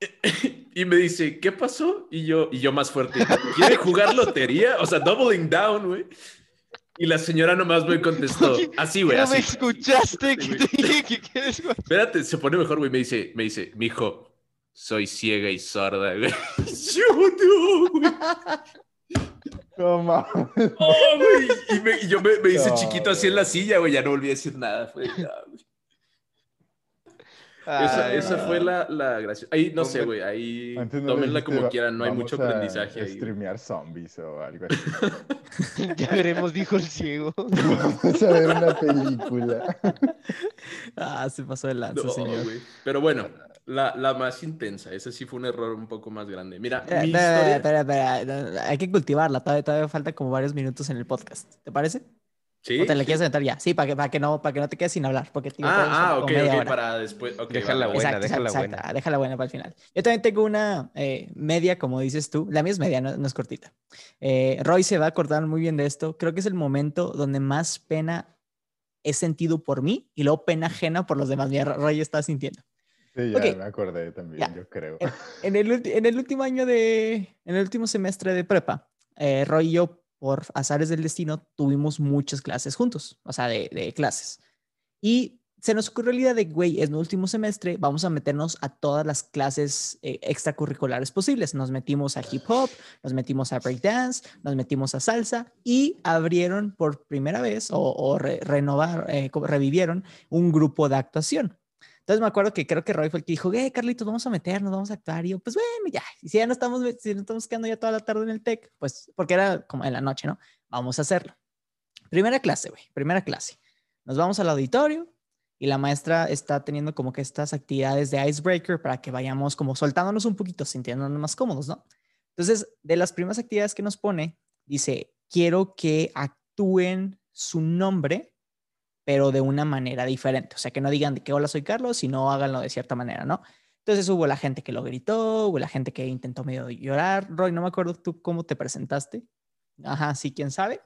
Y me dice, ¿qué pasó? Y yo, y yo más fuerte, ¿quiere jugar lotería? O sea, doubling down, güey. Y la señora nomás me contestó, así, güey, ¿No me escuchaste que te dije que quieres jugar? Espérate, se pone mejor, güey. Me dice, me dice, mijo, soy ciega y sorda, güey. Yo no, güey. No mames. Oh, güey. Y, me- y yo me, me hice No, chiquito así en la silla, güey. Ya no volví a decir nada. Güey. Esa, Ay, esa fue la, la gracia. Ahí, no sé, güey. Ahí le tómenla dijiste, como "Va- quieran. No hay mucho a aprendizaje ahí. streamear zombies o algo así. Ya veremos, dijo el ciego. Vamos a ver una película. Ah, se pasó de lanza, No, señor. Pero bueno, la, la más intensa. Ese sí fue un error un poco más grande. Mira, Espera, mi espera, historia... espera, espera, no, no, Hay que cultivarla. Todavía, todavía falta como varios minutos en el podcast. ¿Te parece? ¿Sí? ¿O te la quieres aventar ya? Sí, para que, para que, no, para que no te quedes sin hablar. Porque, tío, Ah, ah, ok, ok, hora. para después. ok, Déjala vale, buena, Exacto, déjala exacto, buena. exacto. Déjala buena para el final. Yo también tengo una eh, media, como dices tú. La mía es media, no, no es cortita. Eh, Roy se va a acordar muy bien de esto. Creo que es el momento donde más pena es sentido por mí y luego pena ajena por los demás. Mi Roy está sintiendo. Sí, ya me acordé también, yo creo. En, el, en, el, último año de, en el último semestre de prepa, eh, Roy y yo, por azares del destino, tuvimos muchas clases juntos, o sea, de, clases. Y se nos ocurrió la idea de, güey, en el último semestre vamos a meternos a todas las clases eh, extracurriculares posibles. Nos metimos a hip hop, nos metimos a breakdance, nos metimos a salsa y abrieron por primera vez o, renovar, eh, revivieron un grupo de actuación. Entonces me acuerdo que creo que Roy fue el que dijo, eh, Carlitos, vamos a meternos, vamos a actuar. Y yo, pues bueno, ya, y si ya no estamos, si no estamos quedando ya toda la tarde en el TEC, pues porque era como en la noche, ¿no? Vamos a hacerlo. Primera clase, güey, primera clase. Nos vamos al auditorio, y la maestra está teniendo como que estas actividades de icebreaker para que vayamos como soltándonos un poquito, sintiéndonos más cómodos, ¿no? Entonces, de las primeras actividades que nos pone, dice, quiero que actúen su nombre, pero de una manera diferente. O sea, que no digan de que hola soy Carlos, sino háganlo de cierta manera, ¿no? Entonces hubo la gente que lo gritó, hubo la gente que intentó medio llorar. Roy, no me acuerdo tú cómo te presentaste. Ajá, sí, quién sabe.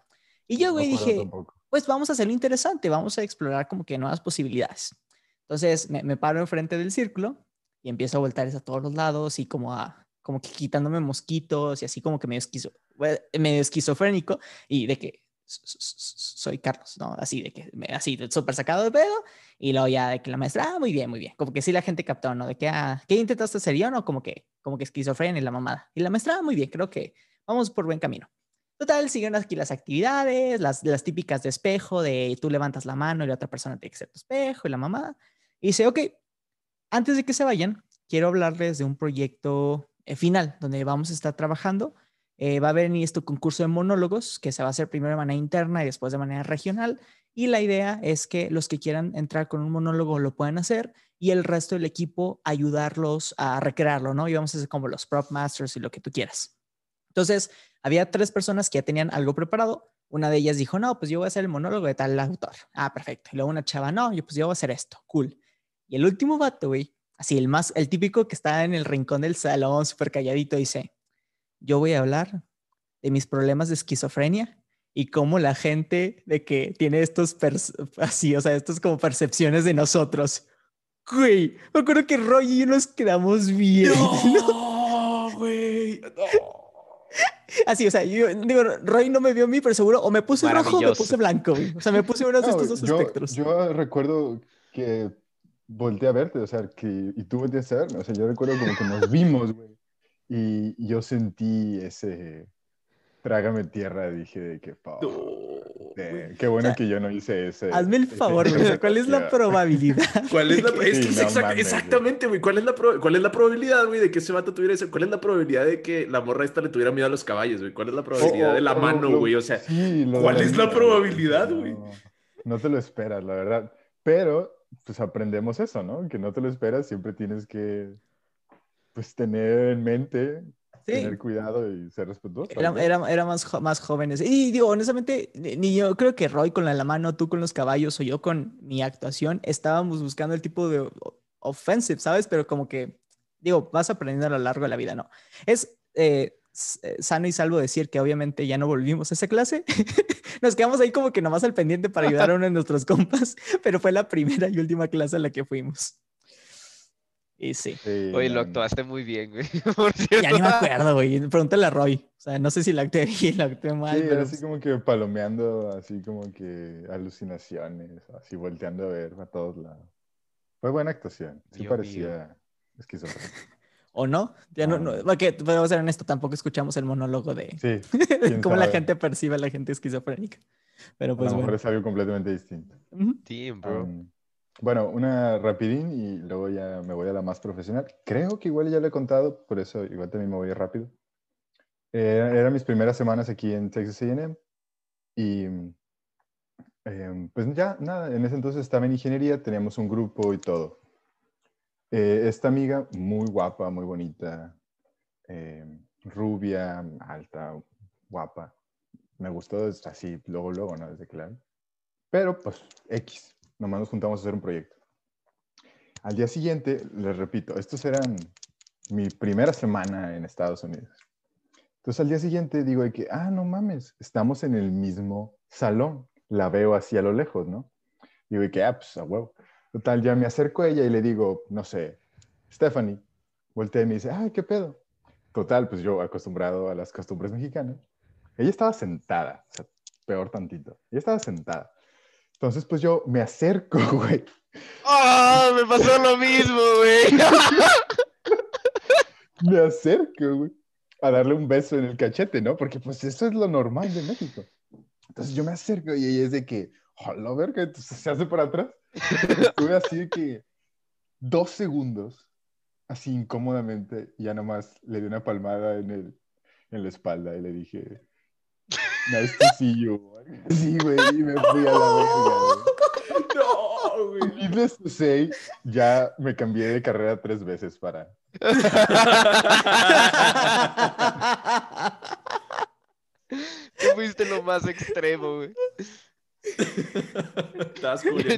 Y yo, güey, dije, pues vamos a hacerlo interesante, vamos a explorar como que nuevas posibilidades. Entonces me, paro enfrente del círculo y empiezo a voltar a todos los lados y como a, como que quitándome mosquitos y así como que medio, esquizo, medio esquizofrénico y de que soy Carlos, ¿no? Así de que, así, súper sacado de pedo, y luego ya de que la maestra, ah, muy bien, muy bien, como que sí la gente captó, ¿no? De que, ah, ¿qué intentaste hacer yo, no? Como que, como que esquizofrenia y la mamada. Y la maestra, ah, muy bien, creo que vamos por buen camino. Total, siguen aquí las actividades, las, las típicas de espejo, de tú levantas la mano y la otra persona ser tu espejo y la mamá. Y dice, ok, antes de que se vayan, quiero hablarles de un proyecto eh, final donde vamos a estar trabajando. Eh, va a haber este concurso de monólogos que se va a hacer primero de manera interna y después de manera regional. Y la idea es que los que quieran entrar con un monólogo lo puedan hacer y el resto del equipo ayudarlos a recrearlo, ¿no? Y vamos a hacer como los prop masters y lo que tú quieras. Entonces, había tres personas que ya tenían algo preparado. Una de ellas dijo, no, pues yo voy a hacer el monólogo de tal autor. Ah, perfecto. Y luego una chava, no, yo pues yo voy a hacer esto. Cool. Y el último vato, güey, así el más, el típico que está en el rincón del salón, súper calladito, dice, yo voy a hablar de mis problemas de esquizofrenia y cómo la gente de que tiene estos, así, o sea, estos como percepciones de nosotros. Güey, me acuerdo que Roy y yo nos quedamos bien. No, güey. No. Así, o sea, yo digo, Roy no me vio a mí, pero seguro, o me puse rojo o me puse blanco, O sea, me puse uno de estos dos yo, espectros. Yo recuerdo que volteé a verte, o sea, que, y tú volteaste a verme, o sea, yo recuerdo como que nos vimos, güey. Y yo sentí ese, Trágame tierra, dije de que, qué bueno que yo no hice ese. Hazme el favor, güey. ¿Cuál es la probabilidad? ¿Cuál es la, es exactamente, güey. ¿Cuál es la, ¿Cuál es la probabilidad, güey, de que ese vato tuviera eso? ¿Cuál es la probabilidad de que la morra esta le tuviera miedo a los caballos, güey? ¿Cuál es la probabilidad de la mano, güey? O sea, ¿cuál es la probabilidad, güey? no te lo esperas, la verdad. Pero, pues aprendemos eso, ¿no? Que no te lo esperas, siempre tienes que, pues, tener en mente Tener cuidado y ser respetuoso. Era, era, más, más jóvenes. Y digo, honestamente, ni yo creo que Roy con la, la mano, tú con los caballos o yo con mi actuación, estábamos buscando el tipo de offensive, ¿sabes? Pero como que, digo, vas aprendiendo a lo largo de la vida, ¿no? Es eh, eh, sano y salvo decir que obviamente ya no volvimos a esa clase. Nos quedamos ahí como que nomás al pendiente para ayudar a uno de nuestros compas, pero fue la primera y última clase a la que fuimos. Y sí. Oye, lo actuaste muy bien, güey. Ya ni me acuerdo, güey. Pregúntale a Roy. O sea, no sé si la actué bien, la actué mal. Sí, pero... así como que palomeando, así como que alucinaciones, así volteando a ver a todos lados. Fue buena actuación. Sí parecía esquizofrénico. ¿O no? Ya no, no, porque, podemos ser honesto, tampoco escuchamos el monólogo de, sí, cómo la gente percibe a la gente esquizofrénica. Pero pues a lo mejor es algo completamente distinto. Sí, bro. Um, bueno, una rapidín y luego ya me voy a la más profesional. Creo que igual ya lo he contado, por eso igual también me voy rápido. Eh, eran mis primeras semanas aquí en Texas A&M y em, pues ya, nada, en ese entonces estaba en ingeniería, teníamos un grupo y todo. Eh, esta amiga, muy guapa, muy bonita, em, rubia, alta, guapa. Me gustó así, luego, luego, ¿no? Desde claro. Pero pues X nomás nos juntamos a hacer un proyecto. Al día siguiente, les repito, estos eran mi primera semana en Estados Unidos. Entonces al día siguiente digo de que, ah, no mames, estamos en el mismo salón. La veo así a lo lejos, ¿no? Digo, y que, ah, pues a huevo. Total, ya me acerco a ella y le digo, no sé, Stephanie, voltea y me dice, ay, ¿qué pedo? Total, pues yo acostumbrado a las costumbres mexicanas. Ella estaba sentada, o sea, peor tantito. Ella estaba sentada. Entonces, pues yo me acerco, güey. ¡Ah! me pasó lo mismo, güey. me acerco, güey, a darle un beso en el cachete, ¿no? Porque pues eso es lo normal de México. Entonces yo me acerco y ella es de que, hola, verga, entonces se hace para atrás. Estuve así de que dos segundos, así incómodamente, y ya nomás le di una palmada en, el, en la espalda y le dije, nice to see you. Sí, güey, y me fui a la verga, güey. No, güey. Needless to say, ya me cambié de carrera tres veces para... Tú fuiste lo más extremo, güey.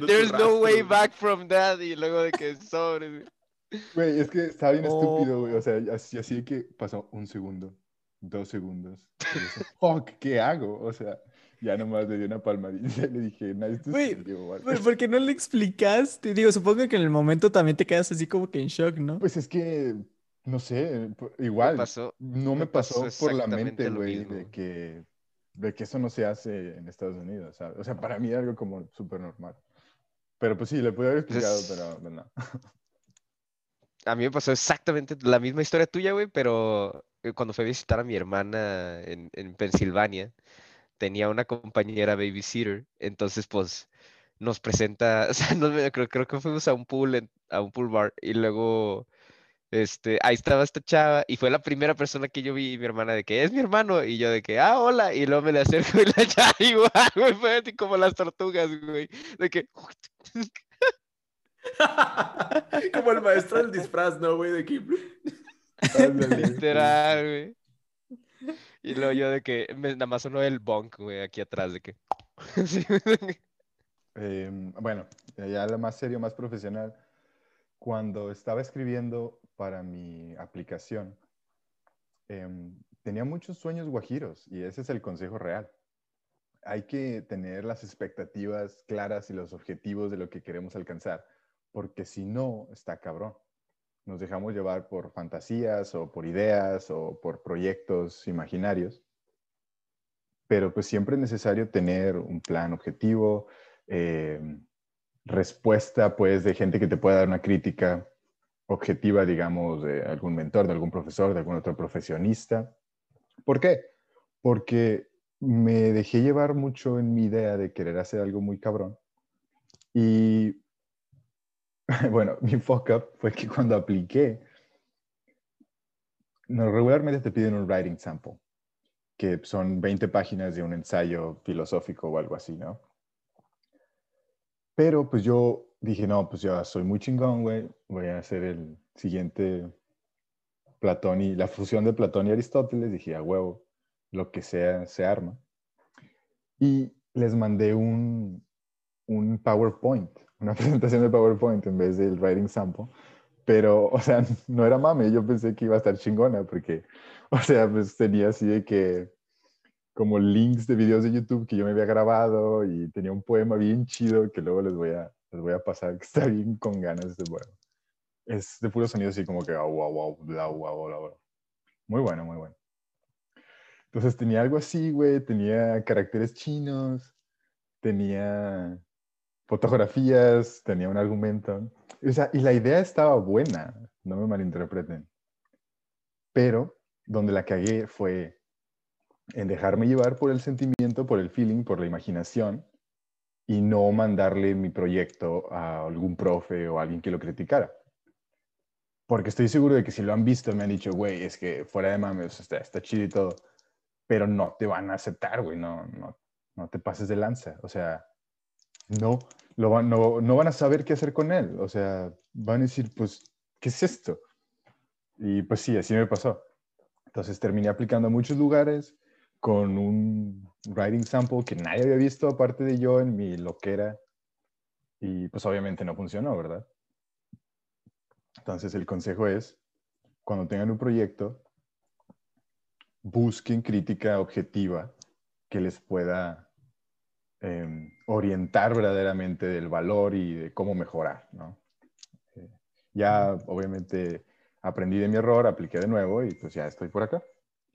There's no way back from that. Y luego de que sobre. Güey, es que está bien estúpido, güey. O sea, así, así que pasó un segundo, dos segundos. Fuck, ¿qué hago? O sea, ya nomás le di una palmadita y le dije, nice to Güey, ¿por qué no le explicaste? Digo, supongo que en el momento también te quedas así como que en shock, ¿no? Pues es que, no sé, igual, no me pasó, por la mente, güey, de que de que eso no se hace en Estados Unidos. O sea, para mí es algo como súper normal. Pero pues sí, le pude haber explicado, pero no. A mí me pasó exactamente la misma historia tuya, güey, pero cuando fui a visitar a mi hermana en, en Pensilvania, tenía una compañera babysitter, entonces pues nos presenta, o sea, no, creo, creo que fuimos a un pool, a un pool bar, y luego este, ahí estaba esta chava y fue la primera persona que yo vi, mi hermana, de que es mi hermano, y yo de que, ah, hola, y luego me le acerco y la chava igual, güey, fue así como las tortugas, güey, de que... como el maestro del disfraz, ¿no, güey? De que... Literal, güey. Y luego yo de que, me, nada más sonó el bonk, güey, aquí atrás, de que... Em, bueno, ya lo más serio, más profesional cuando estaba escribiendo para mi aplicación, em, tenía muchos sueños guajiros y ese es el consejo real. Hay que tener las expectativas claras y los objetivos de lo que queremos alcanzar, porque si no, está cabrón. Nos dejamos llevar por fantasías o por ideas o por proyectos imaginarios, pero pues siempre es necesario tener un plan objetivo, em, respuesta, pues, de gente que te pueda dar una crítica objetiva, digamos, de algún mentor, de algún profesor, de algún otro profesionista. ¿Por qué? Porque me dejé llevar mucho en mi idea de querer hacer algo muy cabrón. Y, bueno, mi fuck up fue que cuando apliqué, no, regularmente te piden un writing sample, que son 20 páginas de un ensayo filosófico o algo así, ¿no? Pero pues yo dije, no, pues ya soy muy chingón, güey. Voy a hacer el siguiente Platón y la fusión de Platón y Aristóteles. Dije, a huevo, lo que sea, se arma. Y les mandé un, un PowerPoint, una presentación de PowerPoint en vez del writing sample. Pero, o sea, no era mame, yo pensé que iba a estar chingona porque, o sea, pues tenía así de que como links de videos de YouTube que yo me había grabado y tenía un poema bien chido que luego les voy a, les voy a pasar, que está bien con ganas poema. Es de puro sonido así como que wow, wow, bla, wow, bla, bla. Muy bueno, muy bueno. Entonces tenía algo así, güey, tenía caracteres chinos, tenía fotografías, tenía un argumento. O sea, y la idea estaba buena, no me malinterpreten. Pero donde la cagué fue en dejarme llevar por el sentimiento, por el feeling, por la imaginación y no mandarle mi proyecto a algún profe o a alguien que lo criticara. Porque estoy seguro de que si lo han visto me han dicho, güey, es que fuera de mames, está, está chido y todo, pero no te van a aceptar, güey, no, no, no te pases de lanza. O sea, no, lo no, no van a saber qué hacer con él. O sea, van a decir, pues, ¿qué es esto? Y pues sí, así me pasó. Entonces terminé aplicando a muchos lugares, con un writing sample que nadie había visto aparte de yo en mi loquera y pues obviamente no funcionó, ¿verdad? Entonces el consejo es, cuando tengan un proyecto, busquen crítica objetiva que les pueda em, orientar verdaderamente del valor y de cómo mejorar, ¿no? Eh, ya obviamente aprendí de mi error, apliqué de nuevo y pues ya estoy por acá.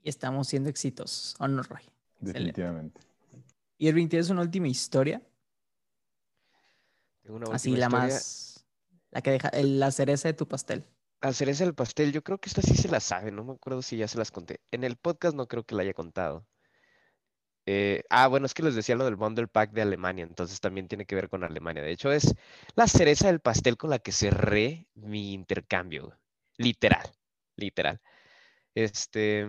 Y estamos siendo exitosos, ¿o no, Roy? Definitivamente. ¿Y Irving, tienes una última historia? Así la más, la que deja, la cereza de tu pastel. La cereza del pastel, yo creo que esta sí se la sabe, no me acuerdo si ya se las conté. En el podcast no creo que la haya contado. Eh, ah, bueno, es que les decía lo del bundle pack de Alemania, entonces también tiene que ver con Alemania. De hecho, es la cereza del pastel con la que cerré mi intercambio. Literal, literal. Este,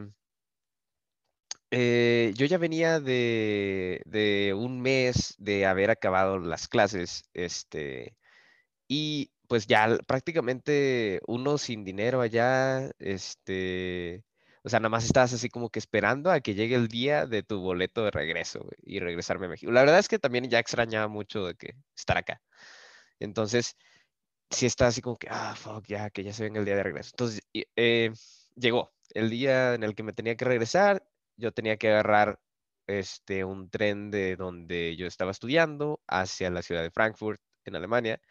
eh, yo ya venía de, de, un mes de haber acabado las clases, este, y pues ya prácticamente uno sin dinero allá, este, o sea, nada más estabas así como que esperando a que llegue el día de tu boleto de regreso y regresarme a México. La verdad es que también ya extrañaba mucho de que estar acá. Entonces, sí estaba así como que, ah, fuck, ya, que ya se venga el día de regreso. Entonces, eh, llegó el día en el que me tenía que regresar yo tenía que agarrar este, un tren de donde yo estaba estudiando hacia la ciudad de Frankfurt, en Alemania,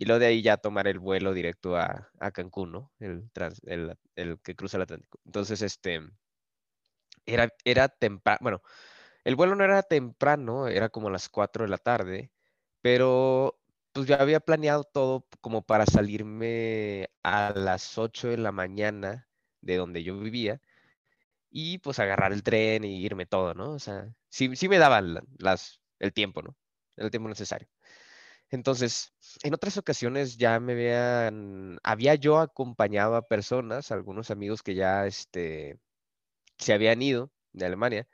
y luego de ahí ya tomar el vuelo directo a, Cancún, ¿no? El, el, que cruza el Atlántico. Entonces, este, era, era temprano, bueno, el vuelo no era temprano, era como a las 4 de la tarde, pero pues ya había planeado todo como para salirme a las 8 de la mañana de donde yo vivía y pues agarrar el tren y irme todo, ¿no? O sea, sí, sí me daba las, el tiempo, ¿no? El tiempo necesario. Entonces, en otras ocasiones ya me habían, había yo acompañado a personas, algunos amigos que ya este, se habían ido de Alemania,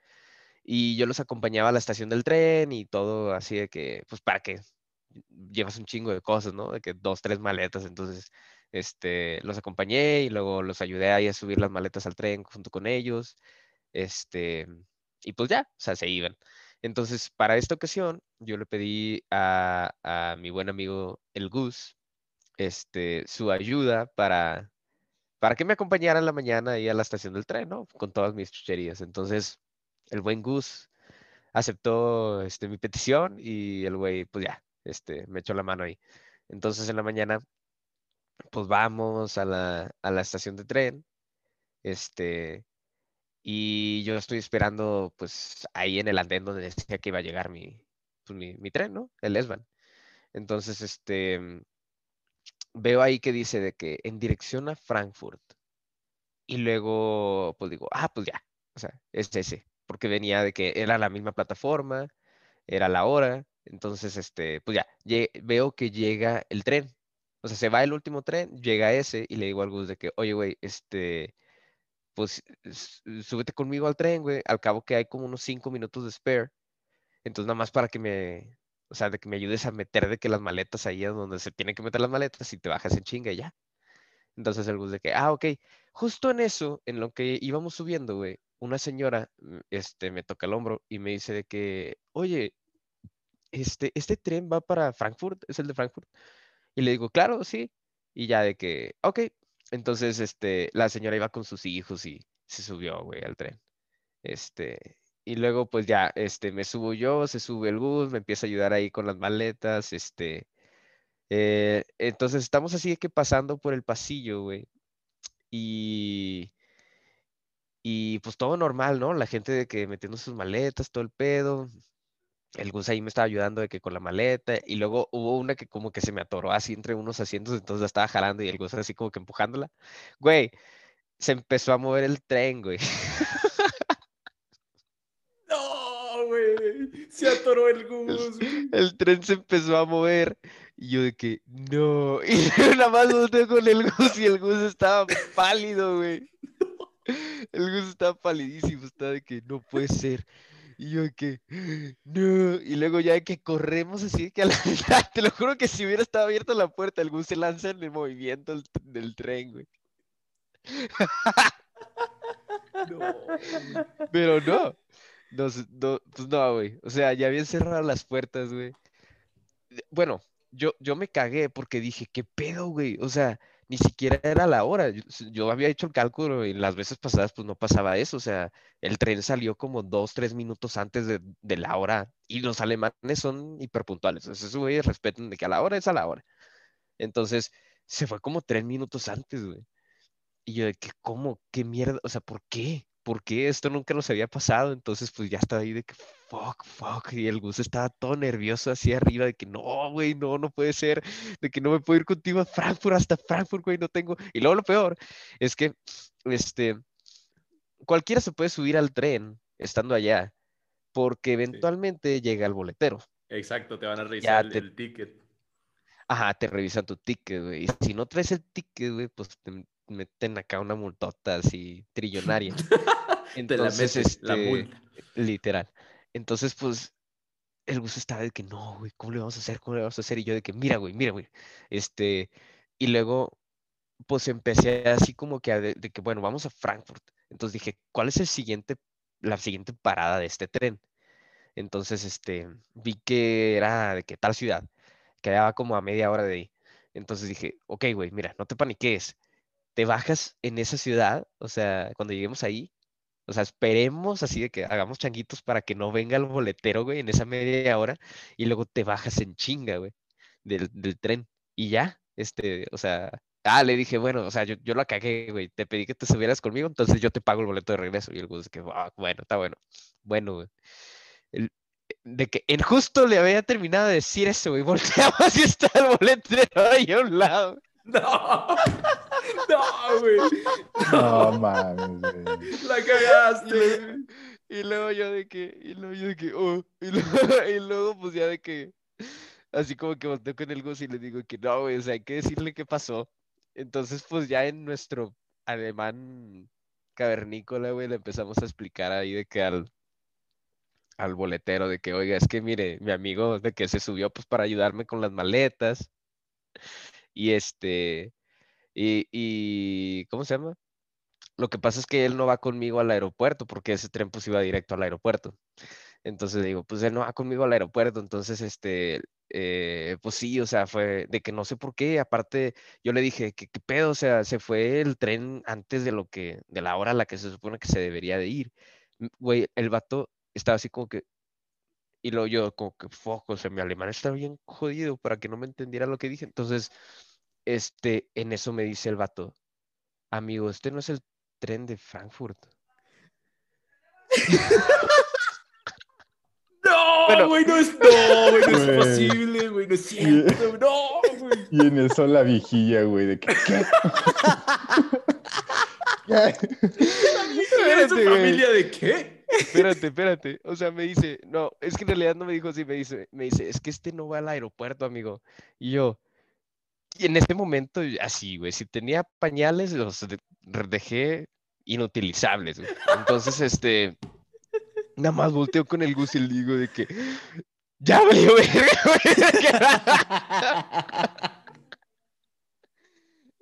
y yo los acompañaba a la estación del tren y todo así de que, pues para que llevas un chingo de cosas, ¿no? De que dos, tres maletas, entonces este, los acompañé y luego los ayudé ahí a subir las maletas al tren junto con ellos. Este, y pues ya, o sea, se iban. Entonces, para esta ocasión, yo le pedí a, mi buen amigo el Gus este, su ayuda para, para que me acompañara en la mañana ahí a la estación del tren, ¿no? Con todas mis chucherías. Entonces, el buen Gus aceptó este, mi petición y el güey, pues ya, este, me echó la mano ahí. Entonces, en la mañana pues vamos a la, a la estación de tren, este, y yo estoy esperando, pues, ahí en el andén donde decía que iba a llegar mi, pues, mi, mi tren, ¿no? El Esban. Entonces, este, veo ahí que dice de que en dirección a Frankfurt. Y luego, pues digo, ah, pues ya, o sea, es ese, porque venía de que era la misma plataforma, era la hora, entonces, este, pues ya, veo que llega el tren, o sea, se va el último tren, llega ese y le digo al Gus de que, oye, güey, este, pues súbete conmigo al tren, güey. Al cabo que hay como unos cinco minutos de spare. Entonces, nada más para que me, o sea, de que me ayudes a meter de que las maletas ahí es donde se tienen que meter las maletas y te bajas en chinga y ya. Entonces el Gus de que, ah, ok. Justo en eso, en lo que íbamos subiendo, güey, una señora, mm, este, me toca el hombro y me dice de que, oye, este, este tren va para Frankfurt, es el de Frankfurt. Y le digo, claro, sí. Y ya de que, ok. Entonces, este, la señora iba con sus hijos y se subió, güey, al tren. Este, y luego, pues ya, este, me subo yo, se sube el bus, me empieza a ayudar ahí con las maletas, este. Eh, entonces, estamos así que pasando por el pasillo, güey. Y. Y pues todo normal, ¿no? La gente de que metiendo sus maletas, todo el pedo el Gus ahí me estaba ayudando de que con la maleta y luego hubo una que como que se me atoró así entre unos asientos, entonces la estaba jalando y el Gus así como que empujándola. Güey, se empezó a mover el tren, güey. No, güey, se atoró el Gus. El, tren se empezó a mover y yo de que no, y nada más volteé con el Gus y el Gus estaba pálido, güey. El Gus estaba palidísimo, estaba de que no puede ser. Y yo que, no. Y luego ya que corremos así, que a la te lo juro que si hubiera estado abierta la puerta, bus se lanza en el movimiento del, tren, güey. no. Pero no. No, no, pues no, güey. O sea, ya habían cerrado las puertas, güey. Bueno, yo, yo me cagué porque dije, ¿qué pedo, güey? O sea, ni siquiera era la hora. Yo, había hecho el cálculo y las veces pasadas pues no pasaba eso. O sea, el tren salió como dos, tres minutos antes de, la hora y los alemanes son hiperpuntuales. Entonces, güey, respetan de que a la hora es a la hora. Entonces, se fue como tres minutos antes, güey. Y yo de que, ¿cómo? ¿Qué mierda? O sea, ¿por qué? ¿Por qué esto nunca nos había pasado? Entonces, pues ya estaba ahí de que, fuck, fuck. Y el Gus estaba todo nervioso así arriba de que, no, güey, no, no puede ser. De que no me puedo ir contigo a Frankfurt, hasta Frankfurt, güey, no tengo. Y luego lo peor es que, este, cualquiera se puede subir al tren estando allá, porque eventualmente llega el boletero. Exacto, te van a revisar el ticket. Ajá, te revisan tu ticket, güey. Y si no traes el ticket, güey, pues te meten acá una multota así trillonaria. Entonces, la, la este, multa. Literal. Entonces, pues, el bus estaba de que no, güey, ¿cómo le vamos a hacer? ¿Cómo le vamos a hacer? Y yo de que, mira, güey, mira, güey. Este, y luego, pues empecé así como que de, de, que, bueno, vamos a Frankfurt. Entonces dije, ¿cuál es el siguiente, la siguiente parada de este tren? Entonces, este, vi que era de que tal ciudad quedaba como a media hora de ahí. Entonces dije, ok, güey, mira, no te paniques. Te bajas en esa ciudad, o sea, cuando lleguemos ahí, o sea, esperemos así de que hagamos changuitos para que no venga el boletero, güey, en esa media hora, y luego te bajas en chinga, güey, del, tren. Y ya, este, o sea, ah, le dije, bueno, o sea, yo, yo la cagué, güey, te pedí que te subieras conmigo, entonces yo te pago el boleto de regreso. Y el güey es que, ah, bueno, está bueno. Bueno, güey. El, de que en justo le había terminado de decir eso, güey. Volteamos y está el boletero ahí a un lado. No, no, güey. No, mames, güey. La cagaste. Y, luego yo de que, y luego yo de que, oh, y luego, y luego pues ya de que, así como que volteo con el Gus y le digo que no, güey, o sea, hay que decirle qué pasó. Entonces, pues ya en nuestro alemán cavernícola, güey, le empezamos a explicar ahí de que al, al boletero de que, oiga, es que mire, mi amigo de que se subió pues para ayudarme con las maletas. Y este, y, y, ¿cómo se llama? Lo que pasa es que él no va conmigo al aeropuerto porque ese tren pues iba directo al aeropuerto. Entonces digo, pues él no va conmigo al aeropuerto. Entonces, este, eh, pues sí, o sea, fue de que no sé por qué. Aparte, yo le dije, ¿qué, qué pedo? O sea, se fue el tren antes de lo que, de la hora a la que se supone que se debería de ir. Güey, el vato estaba así como que, y luego yo como que, foco, o sea, mi alemán está bien jodido para que no me entendiera lo que dije. Entonces, este, en eso me dice el vato, amigo, este no es el tren de Frankfurt. No, güey, no es, no, güey, no es posible, güey, no es cierto, no, güey. Y en eso la vigilla, güey, de que, ¿qué? ¿Eres tu familia de qué? Espérate, espérate. O sea, me dice, no, es que en realidad no me dijo así, me dice, me dice, es que este no va al aeropuerto, amigo. Y yo, y en ese momento, así, güey, si tenía pañales, los dejé inutilizables. Entonces, este, nada más volteo con el Gus y le digo de que, ya valió,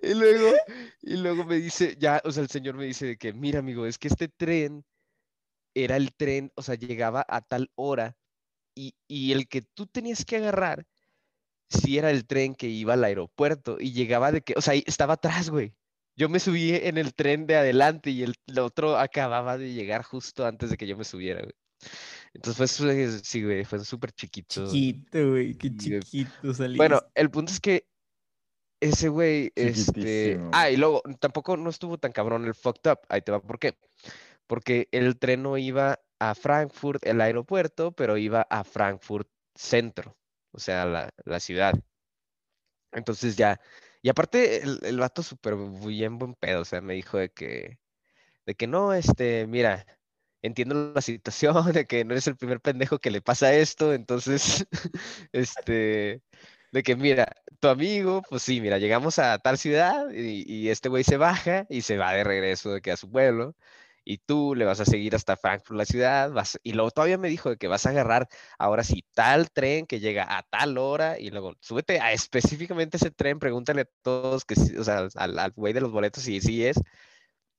y luego, y luego me dice, ya, o sea, el señor me dice de que, mira, amigo, es que este tren era el tren, o sea, llegaba a tal hora y, el que tú tenías que agarrar, si era el tren que iba al aeropuerto y llegaba de que, o sea, estaba atrás, güey. Yo me subí en el tren de adelante y el, otro acababa de llegar justo antes de que yo me subiera, güey. Entonces fue, sí, güey, fue súper chiquito. Chiquito, güey, qué chiquito salí. Bueno, el punto es que ese güey, este... Ah, y luego tampoco no estuvo tan cabrón el fucked up. Ahí te va, ¿por qué? porque el tren no iba a Frankfurt, el aeropuerto, pero iba a Frankfurt Centro, o sea, la, ciudad. Entonces ya, y aparte el, el vato súper bien buen pedo, o sea, me dijo de que, de que no, este, mira, entiendo la situación, de que no eres el primer pendejo que le pasa esto, entonces, este, de que mira, tu amigo, pues sí, mira, llegamos a tal ciudad y este güey se baja y se va de regreso de que a su pueblo y tú le vas a seguir hasta Frankfurt, la ciudad, vas, y luego todavía me dijo que vas a agarrar ahora sí tal tren que llega a tal hora, y luego súbete a específicamente ese tren, pregúntale a todos, que, o sea, al güey de los boletos si sí es,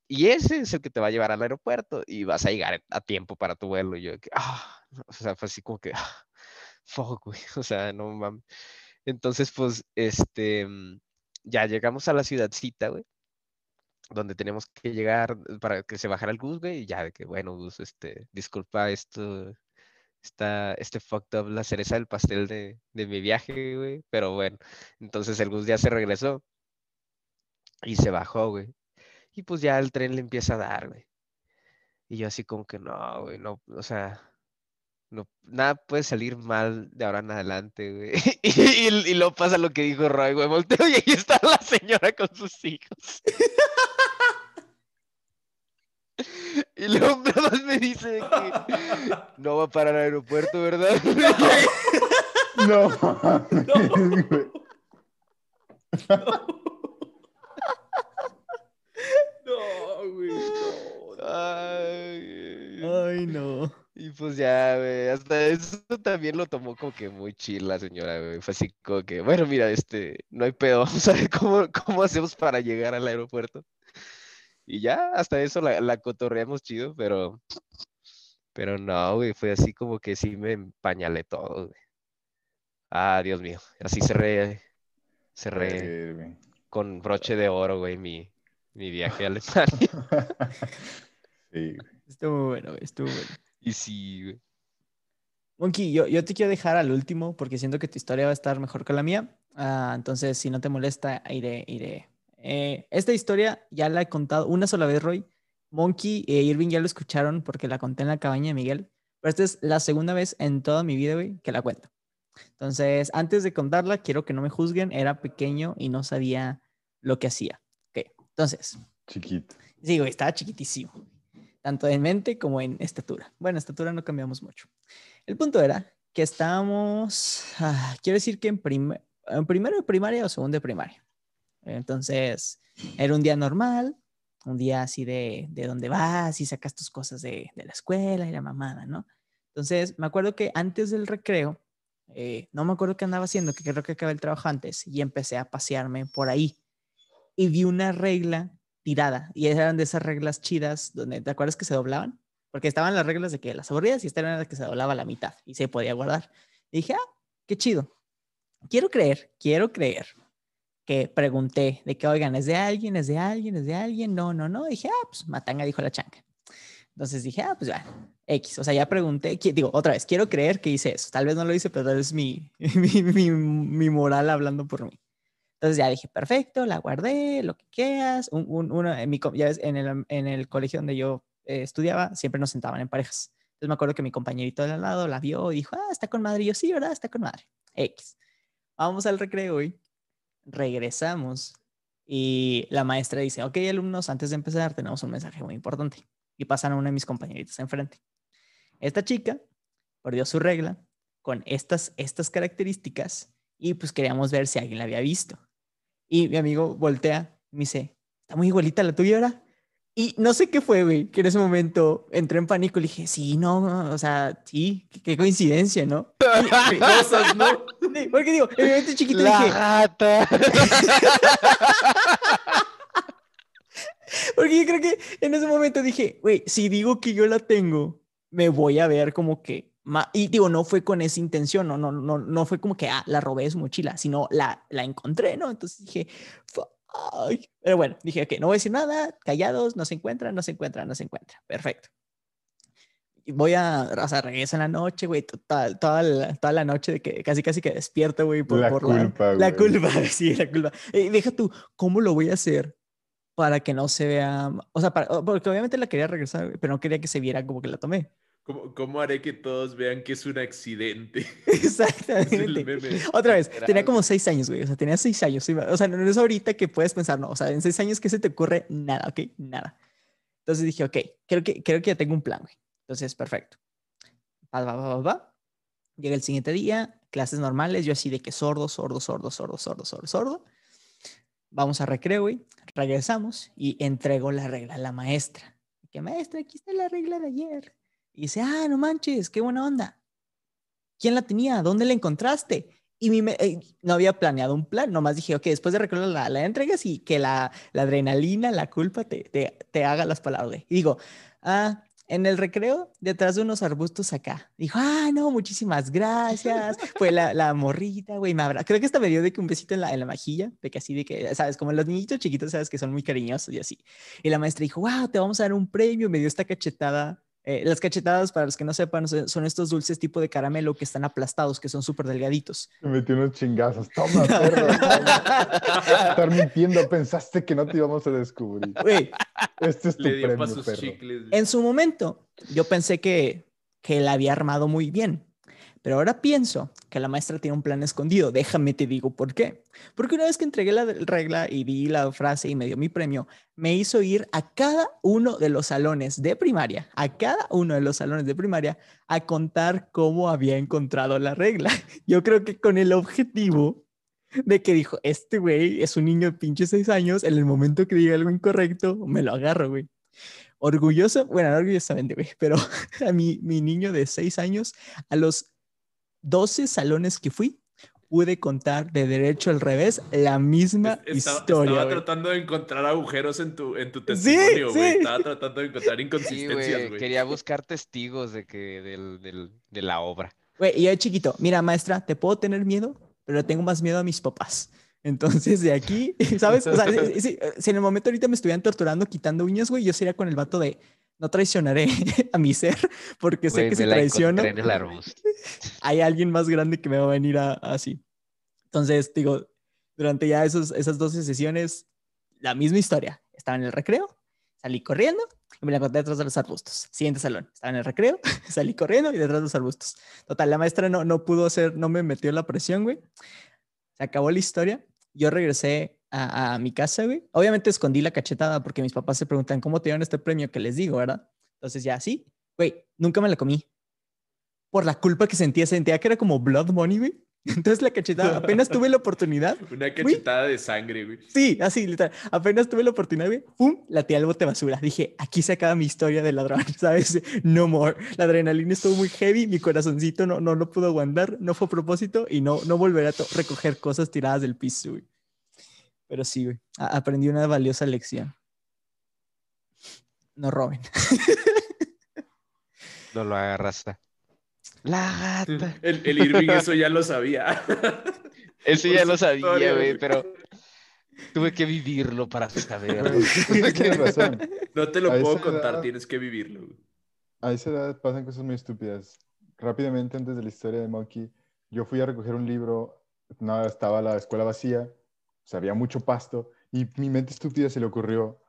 y ese es el que te va a llevar al aeropuerto, y vas a llegar a tiempo para tu vuelo, y yo, ah, o sea, fue así como que, ah, fuck, güey, o sea, no mames. Entonces, pues, este, mm, ya llegamos a la ciudadcita, güey, donde tenemos que llegar para que se bajara el Gus, güey, y ya de que, bueno, Gus, este, disculpa esto, está este fucked up, la cereza del pastel de, de mi viaje, güey, pero bueno, entonces el Gus ya se regresó y se bajó, güey, y pues ya el tren le empieza a dar, güey. Y yo así como que no, güey, no, o sea, no, nada puede salir mal de ahora en adelante, güey. Y, y, luego pasa lo que dijo Roy, güey, volteo y ahí está la señora con sus hijos. Y luego nada más me dice que no va para el aeropuerto, ¿verdad? No. no. No, güey. No. Ay, Ay, no. Y pues ya, güey, hasta eso también lo tomó como que muy chill la señora, güey. Fue así como que, bueno, mira, este, no hay pedo, vamos a ver cómo, cómo hacemos para llegar al aeropuerto. Y ya, hasta eso la, la cotorreamos chido, pero, pero no, güey, fue así como que sí me empañalé todo, güey. Ah, Dios mío, así cerré, cerré con broche de oro, güey, mi, mi viaje a Alemania. sí, Estuvo bueno, güey, estuvo bueno. Y sí, güey. Monkey, yo, yo te quiero dejar al último porque siento que tu historia va a estar mejor que la mía. Ah, entonces, si no te molesta, iré, iré. Eh, esta historia ya la he contado una sola vez, Roy. Monkey e Irving ya lo escucharon porque la conté en la cabaña de Miguel. Pero esta es la segunda vez en toda mi vida, güey, que la cuento. Entonces, antes de contarla, quiero que no me juzguen. Era pequeño y no sabía lo que hacía. Ok, entonces. Chiquito. Sí, güey, estaba chiquitísimo tanto en mente como en estatura. Bueno, estatura no cambiamos mucho. El punto era que estábamos, ah, quiero decir que en, en, primero de primaria o segundo de primaria. Entonces, era un día normal, un día así de, de dónde vas y sacas tus cosas de, de, la escuela y la mamada, ¿no? Entonces, me acuerdo que antes del recreo, eh, no me acuerdo qué andaba haciendo, que creo que acabé el trabajo antes, y empecé a pasearme por ahí. Y vi una regla tirada. Y eran de esas reglas chidas donde, ¿te acuerdas que se doblaban? Porque estaban las reglas de que las aburridas y esta era la que se doblaba la mitad y se podía guardar. Y dije, ah, qué chido. Quiero creer, quiero creer que pregunté de que, oigan, ¿es de alguien? ¿Es de alguien? ¿Es de alguien? No, no, no. dije, ah, pues Matanga dijo la chanca. Entonces dije, ah, pues ya, X. O sea, ya pregunté, digo, otra vez, quiero creer que hice eso. Tal vez no lo hice, pero tal vez mi, mi, mi, moral hablando por mí. Entonces ya dije, perfecto, la guardé, lo que quieras. Un, uno, en, mi, ya ves, en, el, en el colegio donde yo eh, estudiaba, siempre nos sentaban en parejas. Entonces me acuerdo que mi compañerito de al lado la vio y dijo, ah, está con madre. Y yo, sí, ¿verdad? Está con madre. X. Vamos al recreo y regresamos. Y la maestra dice, ok, alumnos, antes de empezar tenemos un mensaje muy importante. Y pasan a una de mis compañeritas enfrente. Esta chica perdió su regla con estas, estas características y pues queríamos ver si alguien la había visto. Y mi amigo voltea y me dice, está muy igualita la tuya ahora. Y no sé qué fue, güey, que en ese momento entré en pánico y dije, sí, no, o sea, sí, qué, coincidencia, ¿no? Cosas, ¿no? porque digo, obviamente chiquito la dije... Gata. porque yo creo que en ese momento dije, güey, si digo que yo la tengo, me voy a ver como que y digo, no fue con esa intención, no, no, no, no fue como que, ah, la robé de su mochila, sino la, la encontré, ¿no? Entonces dije, Ay. pero bueno, dije, ok, no voy a decir nada, callados, no se encuentra, no se encuentra, no se encuentra, perfecto. Y voy a, o sea, regreso en la noche, güey, toda, toda, la, toda la noche de que casi, casi que despierto, güey, por la por culpa, la, la culpa, sí, la culpa. Y deja tú, ¿cómo lo voy a hacer? Para que no se vea, o sea, para, porque obviamente la quería regresar, güey, pero no quería que se viera como que la tomé. ¿Cómo, ¿Cómo, haré que todos vean que es un accidente? Exactamente. Otra vez, tenía como seis años, güey. O sea, tenía seis años. O sea, no es ahorita que puedes pensar, no. O sea, en seis años, ¿qué se te ocurre? Nada, ¿ok? Nada. Entonces dije, ok, creo que, creo que ya tengo un plan, güey. Entonces, perfecto. Llega el siguiente día, clases normales. Yo así de que sordo, sordo, sordo, sordo, sordo, sordo, sordo. Vamos a recreo, güey. Regresamos y entrego la regla a la maestra. Que maestra, aquí está la regla de ayer. Y dice, ah, no manches, qué buena onda. ¿Quién la tenía? ¿Dónde la encontraste? Y eh, no había planeado un plan, nomás dije, ok, después de recordar la, la entregas y que la, la adrenalina, la culpa te, te, te, haga las palabras. Y digo, ah, en el recreo, detrás de unos arbustos acá. Dijo, ah, no, muchísimas gracias. Fue la, la morrita, güey, me Creo que hasta me dio de que un besito en la, en la majilla, de que así, de que, sabes, como los niñitos chiquitos, sabes, que son muy cariñosos y así. Y la maestra dijo, wow, te vamos a dar un premio. Me dio esta cachetada eh, las cachetadas, para los que no sepan, son estos dulces tipo de caramelo que están aplastados, que son súper delgaditos. Me metió unos chingazos. Toma, perro. Estar mintiendo, pensaste que no te íbamos a descubrir. Este es tu premio, perro. En su momento, yo pensé que, que la había armado muy bien. Pero ahora pienso que la maestra tiene un plan escondido. Déjame te digo por qué. Porque una vez que entregué la regla y di la frase y me dio mi premio, me hizo ir a cada uno de los salones de primaria, a cada uno de los salones de primaria, a contar cómo había encontrado la regla. Yo creo que con el objetivo de que dijo, este güey es un niño de pinche seis años, en el momento que diga algo incorrecto, me lo agarro, güey orgulloso, bueno, no orgullosamente, güey, pero a mi, mi niño de seis años, a los 12 salones que fui, pude contar de derecho al revés la misma historia. Estaba tratando de encontrar agujeros en tu, en tu testimonio, güey. Estaba tratando de encontrar inconsistencias, güey. Quería buscar testigos de, que, del, del, de la obra. Güey, y yo chiquito, mira, maestra, te puedo tener miedo, pero tengo más miedo a mis papás. Entonces, de aquí, ¿sabes? O sea, si, en el momento ahorita me estuvieran torturando quitando uñas, güey, yo sería con el vato de no traicionaré a mi ser porque sé que si traiciono hay alguien más grande que me va a venir a, así. Entonces, digo, durante ya esos, esas 12 sesiones, la misma historia. Estaba en el recreo, salí corriendo y me la encontré detrás de los arbustos. Siguiente salón, estaba en el recreo, salí corriendo y detrás de los arbustos. Total, la maestra no, no pudo hacer, no me metió la presión, güey. Se acabó la historia. Yo regresé a, mi casa, güey. Obviamente escondí la cachetada porque mis papás se preguntan cómo te dieron este premio que les digo, ¿verdad? Entonces ya, sí, güey, nunca me la comí. Por la culpa que sentía, sentía que era como blood money, güey. Entonces la cachetada, apenas tuve la oportunidad. Una cachetada de sangre, güey. Sí, así, literal. Apenas tuve la oportunidad, güey. ¡Pum! La tía al bote basura. Dije, aquí se acaba mi historia de ladrón, ¿sabes? No more. La adrenalina estuvo muy heavy, mi corazoncito no, no lo pudo aguantar, no fue a propósito y no, no volveré a recoger cosas tiradas del piso, güey. Pero sí, güey. Aprendí una valiosa lección. No roben. No lo agarraste. La gata. El, el Irving eso ya lo sabía. Eso ya lo sabía, güey, pero tuve que vivirlo para saberlo. Tienes razón. No te lo puedo contar, tienes que vivirlo. A esa edad pasan cosas muy estúpidas. Rápidamente, antes de la historia de Monkey, yo fui a recoger un libro, nada, estaba la escuela vacía, o sea, había mucho pasto y mi mente estúpida se le ocurrió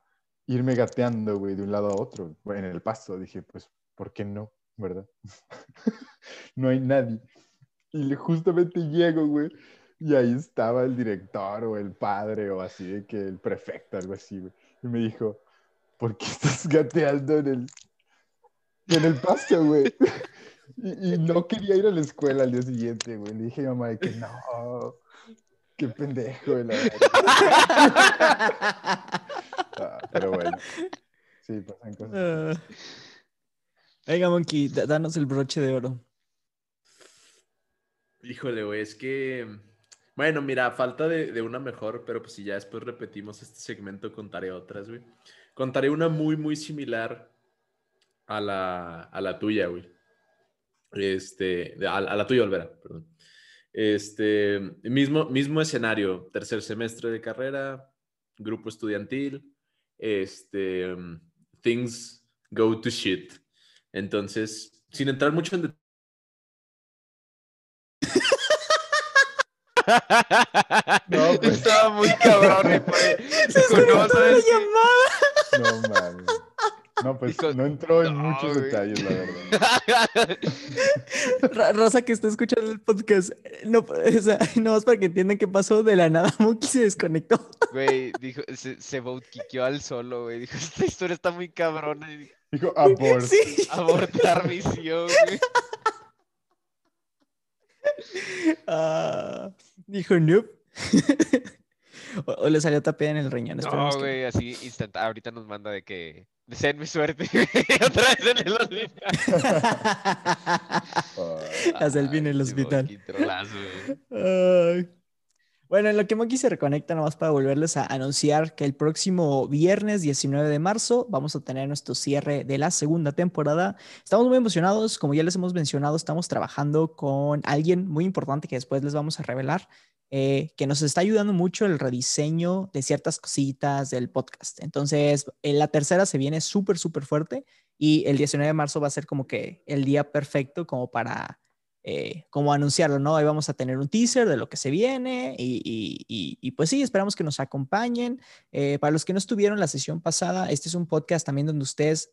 irme gateando, güey, de un lado a otro en el pasto. Dije, pues, ¿por qué no? ¿Verdad? no hay nadie. Y justamente llego, güey, y ahí estaba el director o el padre o así, de que el prefecto, algo así, güey. Y me dijo, ¿por qué estás gateando en el, en el pasto, güey? y, no quería ir a la escuela al día siguiente, güey. Le dije a mamá de que no, Qué pendejo, la ah, pero bueno. Sí, pasan cosas. Ah. Venga, Monkey, danos el broche de oro. Híjole, güey, es que. Bueno, mira, falta de, de, una mejor, pero pues si ya después repetimos este segmento, contaré otras, güey. Contaré una muy, muy similar a la, a la tuya, güey. Este, a, a la tuya, Olvera, perdón. Este, mismo, mismo escenario, tercer semestre de carrera, grupo estudiantil, este, things go to shit. Entonces, sin entrar mucho en No, pues. Estaba muy cabrón. Se no, no mames. No, pues no entró en muchos detalles, la verdad. Rosa que está escuchando el podcast, no, o sea, no más para que entiendan qué pasó, de la nada Muki se desconectó. Güey, dijo, se, se al solo, güey. Dijo, esta historia está muy cabrona. Dijo, abort. Sí. Abortar misión, güey. Uh, dijo, nope. o, le salió tapia en el riñón. No, güey, así instant. Ahorita nos manda de que Deseenme suerte. Otra vez en el hospital. A Selvi en el hospital. Bueno, en lo que Monkey se reconecta, nomás para volverles a anunciar que el próximo viernes 19 de marzo vamos a tener nuestro cierre de la segunda temporada. Estamos muy emocionados, como ya les hemos mencionado, estamos trabajando con alguien muy importante que después les vamos a revelar, eh, que nos está ayudando mucho el rediseño de ciertas cositas del podcast. Entonces, en la tercera se viene súper, súper fuerte y el 19 de marzo va a ser como que el día perfecto como para eh, como anunciarlo, ¿no? Ahí vamos a tener un teaser de lo que se viene y, pues sí, esperamos que nos acompañen. Eh, para los que no estuvieron la sesión pasada, este es un podcast también donde ustedes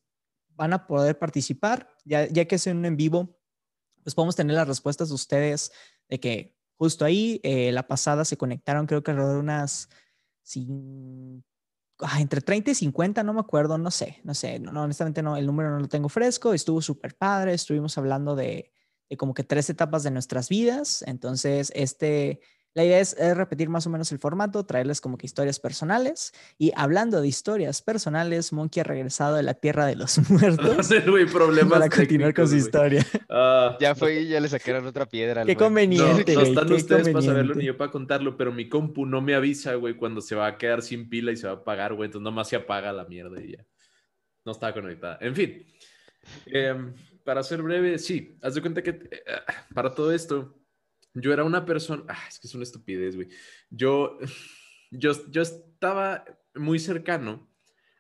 van a poder participar, ya, ya que es en, en vivo, pues podemos tener las respuestas de ustedes de que justo ahí, eh, la pasada se conectaron creo que alrededor de unas... Ah, entre 30 y 50, no me acuerdo, no sé, no sé, no, honestamente no, el número no lo tengo fresco, estuvo súper padre, estuvimos hablando de, como que tres etapas de nuestras vidas. Entonces, este, la idea es, repetir más o menos el formato, traerles como que historias personales. Y hablando de historias personales, Monkey ha regresado de la tierra de los muertos. problemas para continuar con su historia. Ah. ya fue y ya le sacaron otra piedra. Qué conveniente. No, están ustedes para saberlo ni yo para contarlo, pero mi compu no me avisa, güey, cuando se va a quedar sin pila y se va a apagar, güey. Entonces nomás se apaga la mierda y ya. No estaba conectada. En fin. Eh, para ser breve, sí, haz de cuenta que eh, para todo esto, yo era una persona, ah, es que es una estupidez, güey. Yo, yo, yo estaba muy cercano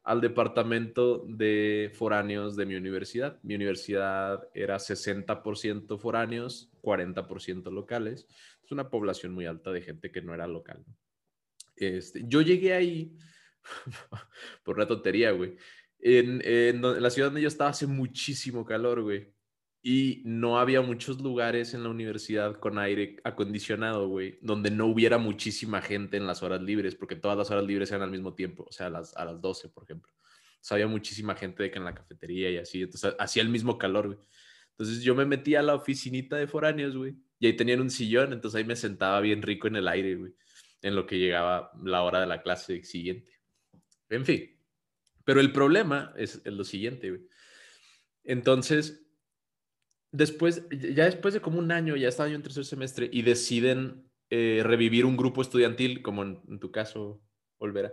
al departamento de foráneos de mi universidad. Mi universidad era 60% foráneos, 40% locales. Es una población muy alta de gente que no era local. Este, yo llegué ahí por una tontería, güey en, la ciudad donde yo estaba hace muchísimo calor, güey. Y no había muchos lugares en la universidad con aire acondicionado, güey, donde no hubiera muchísima gente en las horas libres, porque todas las horas libres eran al mismo tiempo, o sea, a las, a las 12, por ejemplo. O sea, había muchísima gente de que en la cafetería y así, entonces hacía el mismo calor, güey. Entonces yo me metía a la oficinita de foráneos, güey, y ahí tenían un sillón, entonces ahí me sentaba bien rico en el aire, güey, en lo que llegaba la hora de la clase siguiente. En fin, pero el problema es, lo siguiente. Entonces, después, ya después de como un año, ya estaba yo en tercer semestre y deciden eh, revivir un grupo estudiantil, como en, tu caso, Olvera.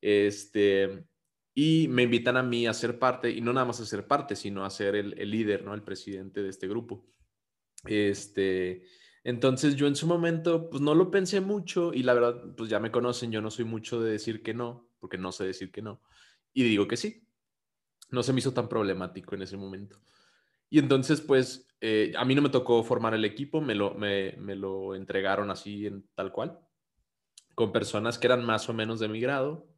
Este, y me invitan a mí a ser parte, y no nada más a ser parte, sino a ser el, el líder, ¿no? El presidente de este grupo. Este, entonces yo en su momento, pues no lo pensé mucho y la verdad, pues ya me conocen, yo no soy mucho de decir que no, porque no sé decir que no. Y digo que sí. No se me hizo tan problemático en ese momento. Y entonces, pues, eh, a mí no me tocó formar el equipo, me lo, me, lo entregaron así en tal cual, con personas que eran más o menos de mi grado,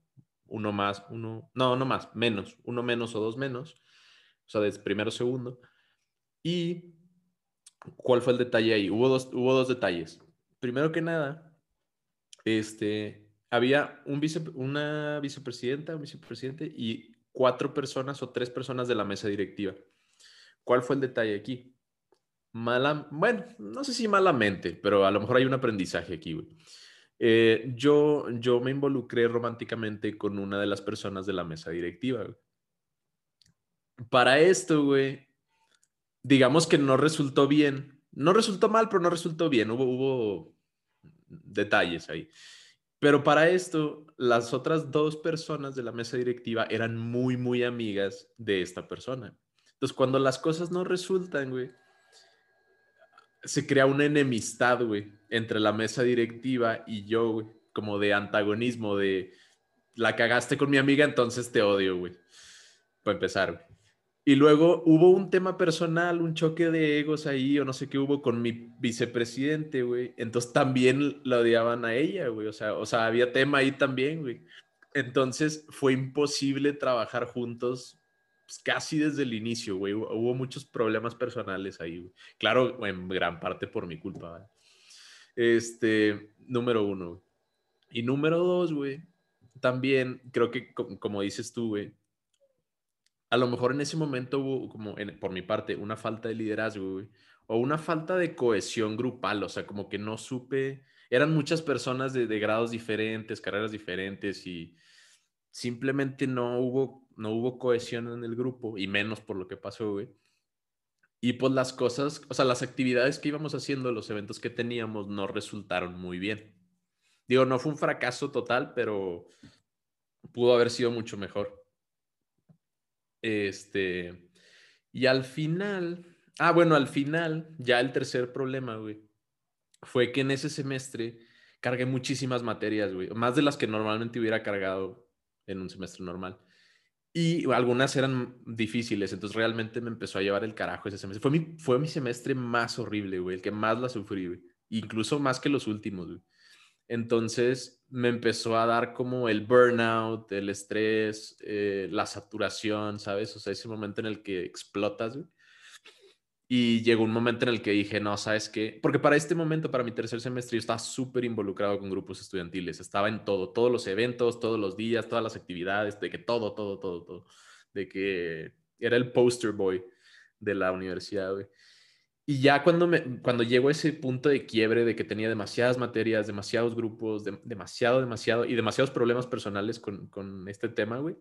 uno más, uno, no, no más, menos, uno menos o dos menos, o sea, de primero segundo. Y, ¿cuál fue el detalle ahí? Hubo dos, hubo dos detalles. Primero que nada, este, había un vice, una vicepresidenta, un vicepresidente y cuatro personas o tres personas de la mesa directiva. ¿Cuál fue el detalle aquí? Mala, bueno, no sé si malamente, pero a lo mejor hay un aprendizaje aquí. Eh, yo, yo me involucré románticamente con una de las personas de la mesa directiva. Para esto, güey, digamos que no resultó bien. No resultó mal, pero no resultó bien. Hubo, hubo detalles ahí. Pero para esto, las otras dos personas de la mesa directiva eran muy, muy amigas de esta persona. Entonces, cuando las cosas no resultan, güey, se crea una enemistad, güey, entre la mesa directiva y yo, güey, como de antagonismo, de la cagaste con mi amiga, entonces te odio, güey. Para empezar, güey. Y luego hubo un tema personal, un choque de egos ahí, o no sé qué hubo con mi vicepresidente, güey. Entonces también la odiaban a ella, güey. O sea, o sea, había tema ahí también, güey. Entonces fue imposible trabajar juntos pues, casi desde el inicio, güey. Hubo, muchos problemas personales ahí, güey. Claro, en gran parte por mi culpa, güey. Este, número uno. Y número dos, güey. También creo que, como dices tú, güey, a lo mejor en ese momento hubo, como por mi parte, una falta de liderazgo, o una falta de cohesión grupal, o sea, como que no supe, eran muchas personas de, grados diferentes, carreras diferentes y simplemente no hubo, no hubo cohesión en el grupo y menos por lo que pasó, güey. Y pues las cosas, o sea, las actividades que íbamos haciendo, los eventos que teníamos no resultaron muy bien. Digo, no fue un fracaso total, pero pudo haber sido mucho mejor. Este, y al final, ah, bueno, al final, ya el tercer problema, güey, fue que en ese semestre cargué muchísimas materias, güey, más de las que normalmente hubiera cargado en un semestre normal. Y algunas eran difíciles, entonces realmente me empezó a llevar el carajo ese semestre. Fue mi, fue mi semestre más horrible, güey, el que más la sufrí, güey. Incluso más que los últimos, güey. Entonces me empezó a dar como el burnout, el estrés, eh, la saturación, ¿sabes? O sea, ese momento en el que explotas, güey. Y llegó un momento en el que dije, no, ¿sabes qué? Porque para este momento, para mi tercer semestre, yo estaba súper involucrado con grupos estudiantiles. Estaba en todo, todos los eventos, todos los días, todas las actividades, de que todo, todo, todo, todo. De que era el poster boy de la universidad, güey. Y ya cuando, me, cuando llegó ese punto de quiebre de que tenía demasiadas materias, demasiados grupos, demasiado, demasiado, y demasiados problemas personales con, con este tema, güey,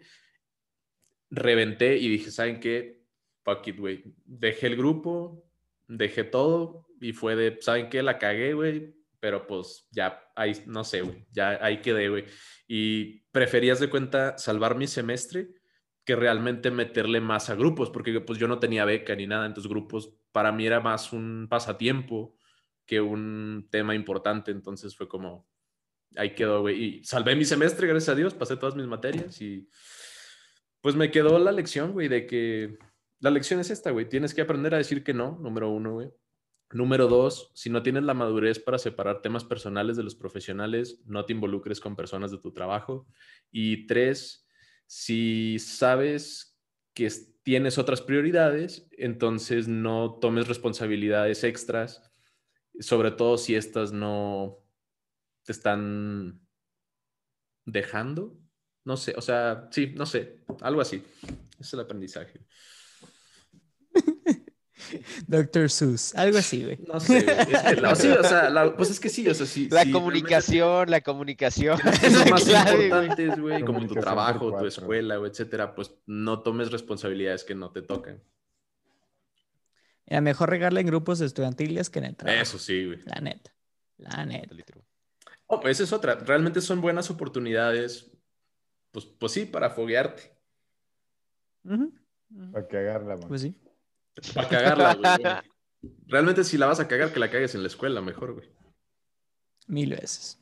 reventé y dije, ¿saben qué? Fuck it, güey. Dejé el grupo, dejé todo y fue de, ¿saben qué? La cagué, güey, pero pues ya, ahí, no sé, güey, ya ahí quedé, güey. Y preferías de cuenta salvar mi semestre que realmente meterle más a grupos, porque pues yo no tenía beca ni nada, entonces grupos para mí era más un pasatiempo que un tema importante, entonces fue como, ahí quedó, güey, y salvé mi semestre, gracias a Dios, pasé todas mis materias y pues me quedó la lección, güey, de que la lección es esta, güey, tienes que aprender a decir que no, número uno, güey. Número dos, si no tienes la madurez para separar temas personales de los profesionales, no te involucres con personas de tu trabajo. Y tres, si sabes que tienes otras prioridades, entonces no tomes responsabilidades extras, sobre todo si estas no te están dejando. No sé, o sea, sí, no sé, algo así. es el aprendizaje. Doctor Seuss, algo así, güey. No sé, Es sí, o sea, pues es que sí, o sea, sí. La comunicación, la comunicación. Los más importantes, güey, como tu trabajo, tu escuela, güey, etcétera, pues no tomes responsabilidades que no te toquen. Mira, mejor regarle en grupos estudiantiles que en el trabajo. Eso sí, güey. La neta. La neta. Oh, pues esa es otra. Realmente son buenas oportunidades, pues, pues sí, para foguearte. Para cagarla, man. Pues sí. Para cagarla, güey. Realmente si la vas a cagar, que la cagues en la escuela, mejor, güey. Mil veces.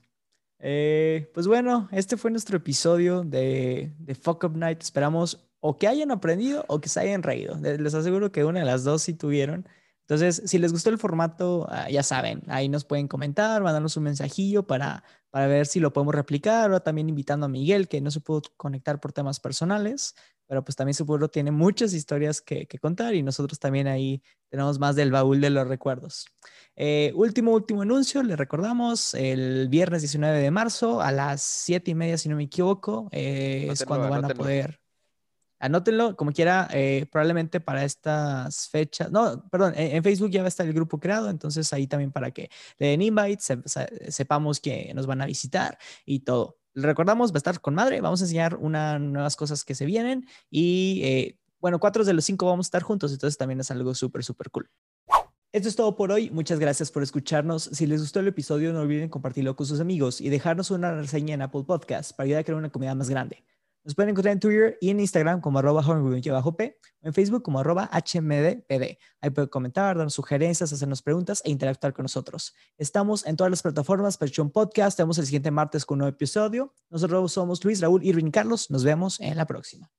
Eh, pues bueno, este fue nuestro episodio de, de Fuck Up Night. Esperamos o que hayan aprendido o que se hayan reído. Les aseguro que una de las dos sí tuvieron. Entonces, si les gustó el formato, ah, ya saben, ahí nos pueden comentar, mandarnos un mensajillo para, para ver si lo podemos replicar, o también invitando a Miguel, que no se pudo conectar por temas personales, pero pues también su pueblo tiene muchas historias que, contar y nosotros también ahí tenemos más del baúl de los recuerdos. Eh, último, último anuncio, le recordamos, el viernes 19 de marzo a las 7 y media, si no me equivoco, eh, es cuando van a poder Anótenlo como quiera, eh, probablemente para estas fechas. No, perdón, en, Facebook ya va a estar el grupo creado, entonces ahí también para que le den invite, sepamos que nos van a visitar y todo. Recordamos, va a estar con madre, vamos a enseñar unas nuevas cosas que se vienen y eh, bueno, cuatro de los cinco vamos a estar juntos, entonces también es algo súper, súper cool. Esto es todo por hoy. Muchas gracias por escucharnos. Si les gustó el episodio, no olviden compartirlo con sus amigos y dejarnos una reseña en Apple Podcasts para ayudar a crear una comunidad más grande. Nos pueden encontrar en Twitter y en Instagram como arroba p o en Facebook como arroba hmdpd. Ahí pueden comentar, darnos sugerencias, hacernos preguntas e interactuar con nosotros. Estamos en todas las plataformas, Perchón Podcast. Estamos el siguiente martes con un nuevo episodio. Nosotros somos Luis, Raúl, Irving y Carlos. Nos vemos en la próxima.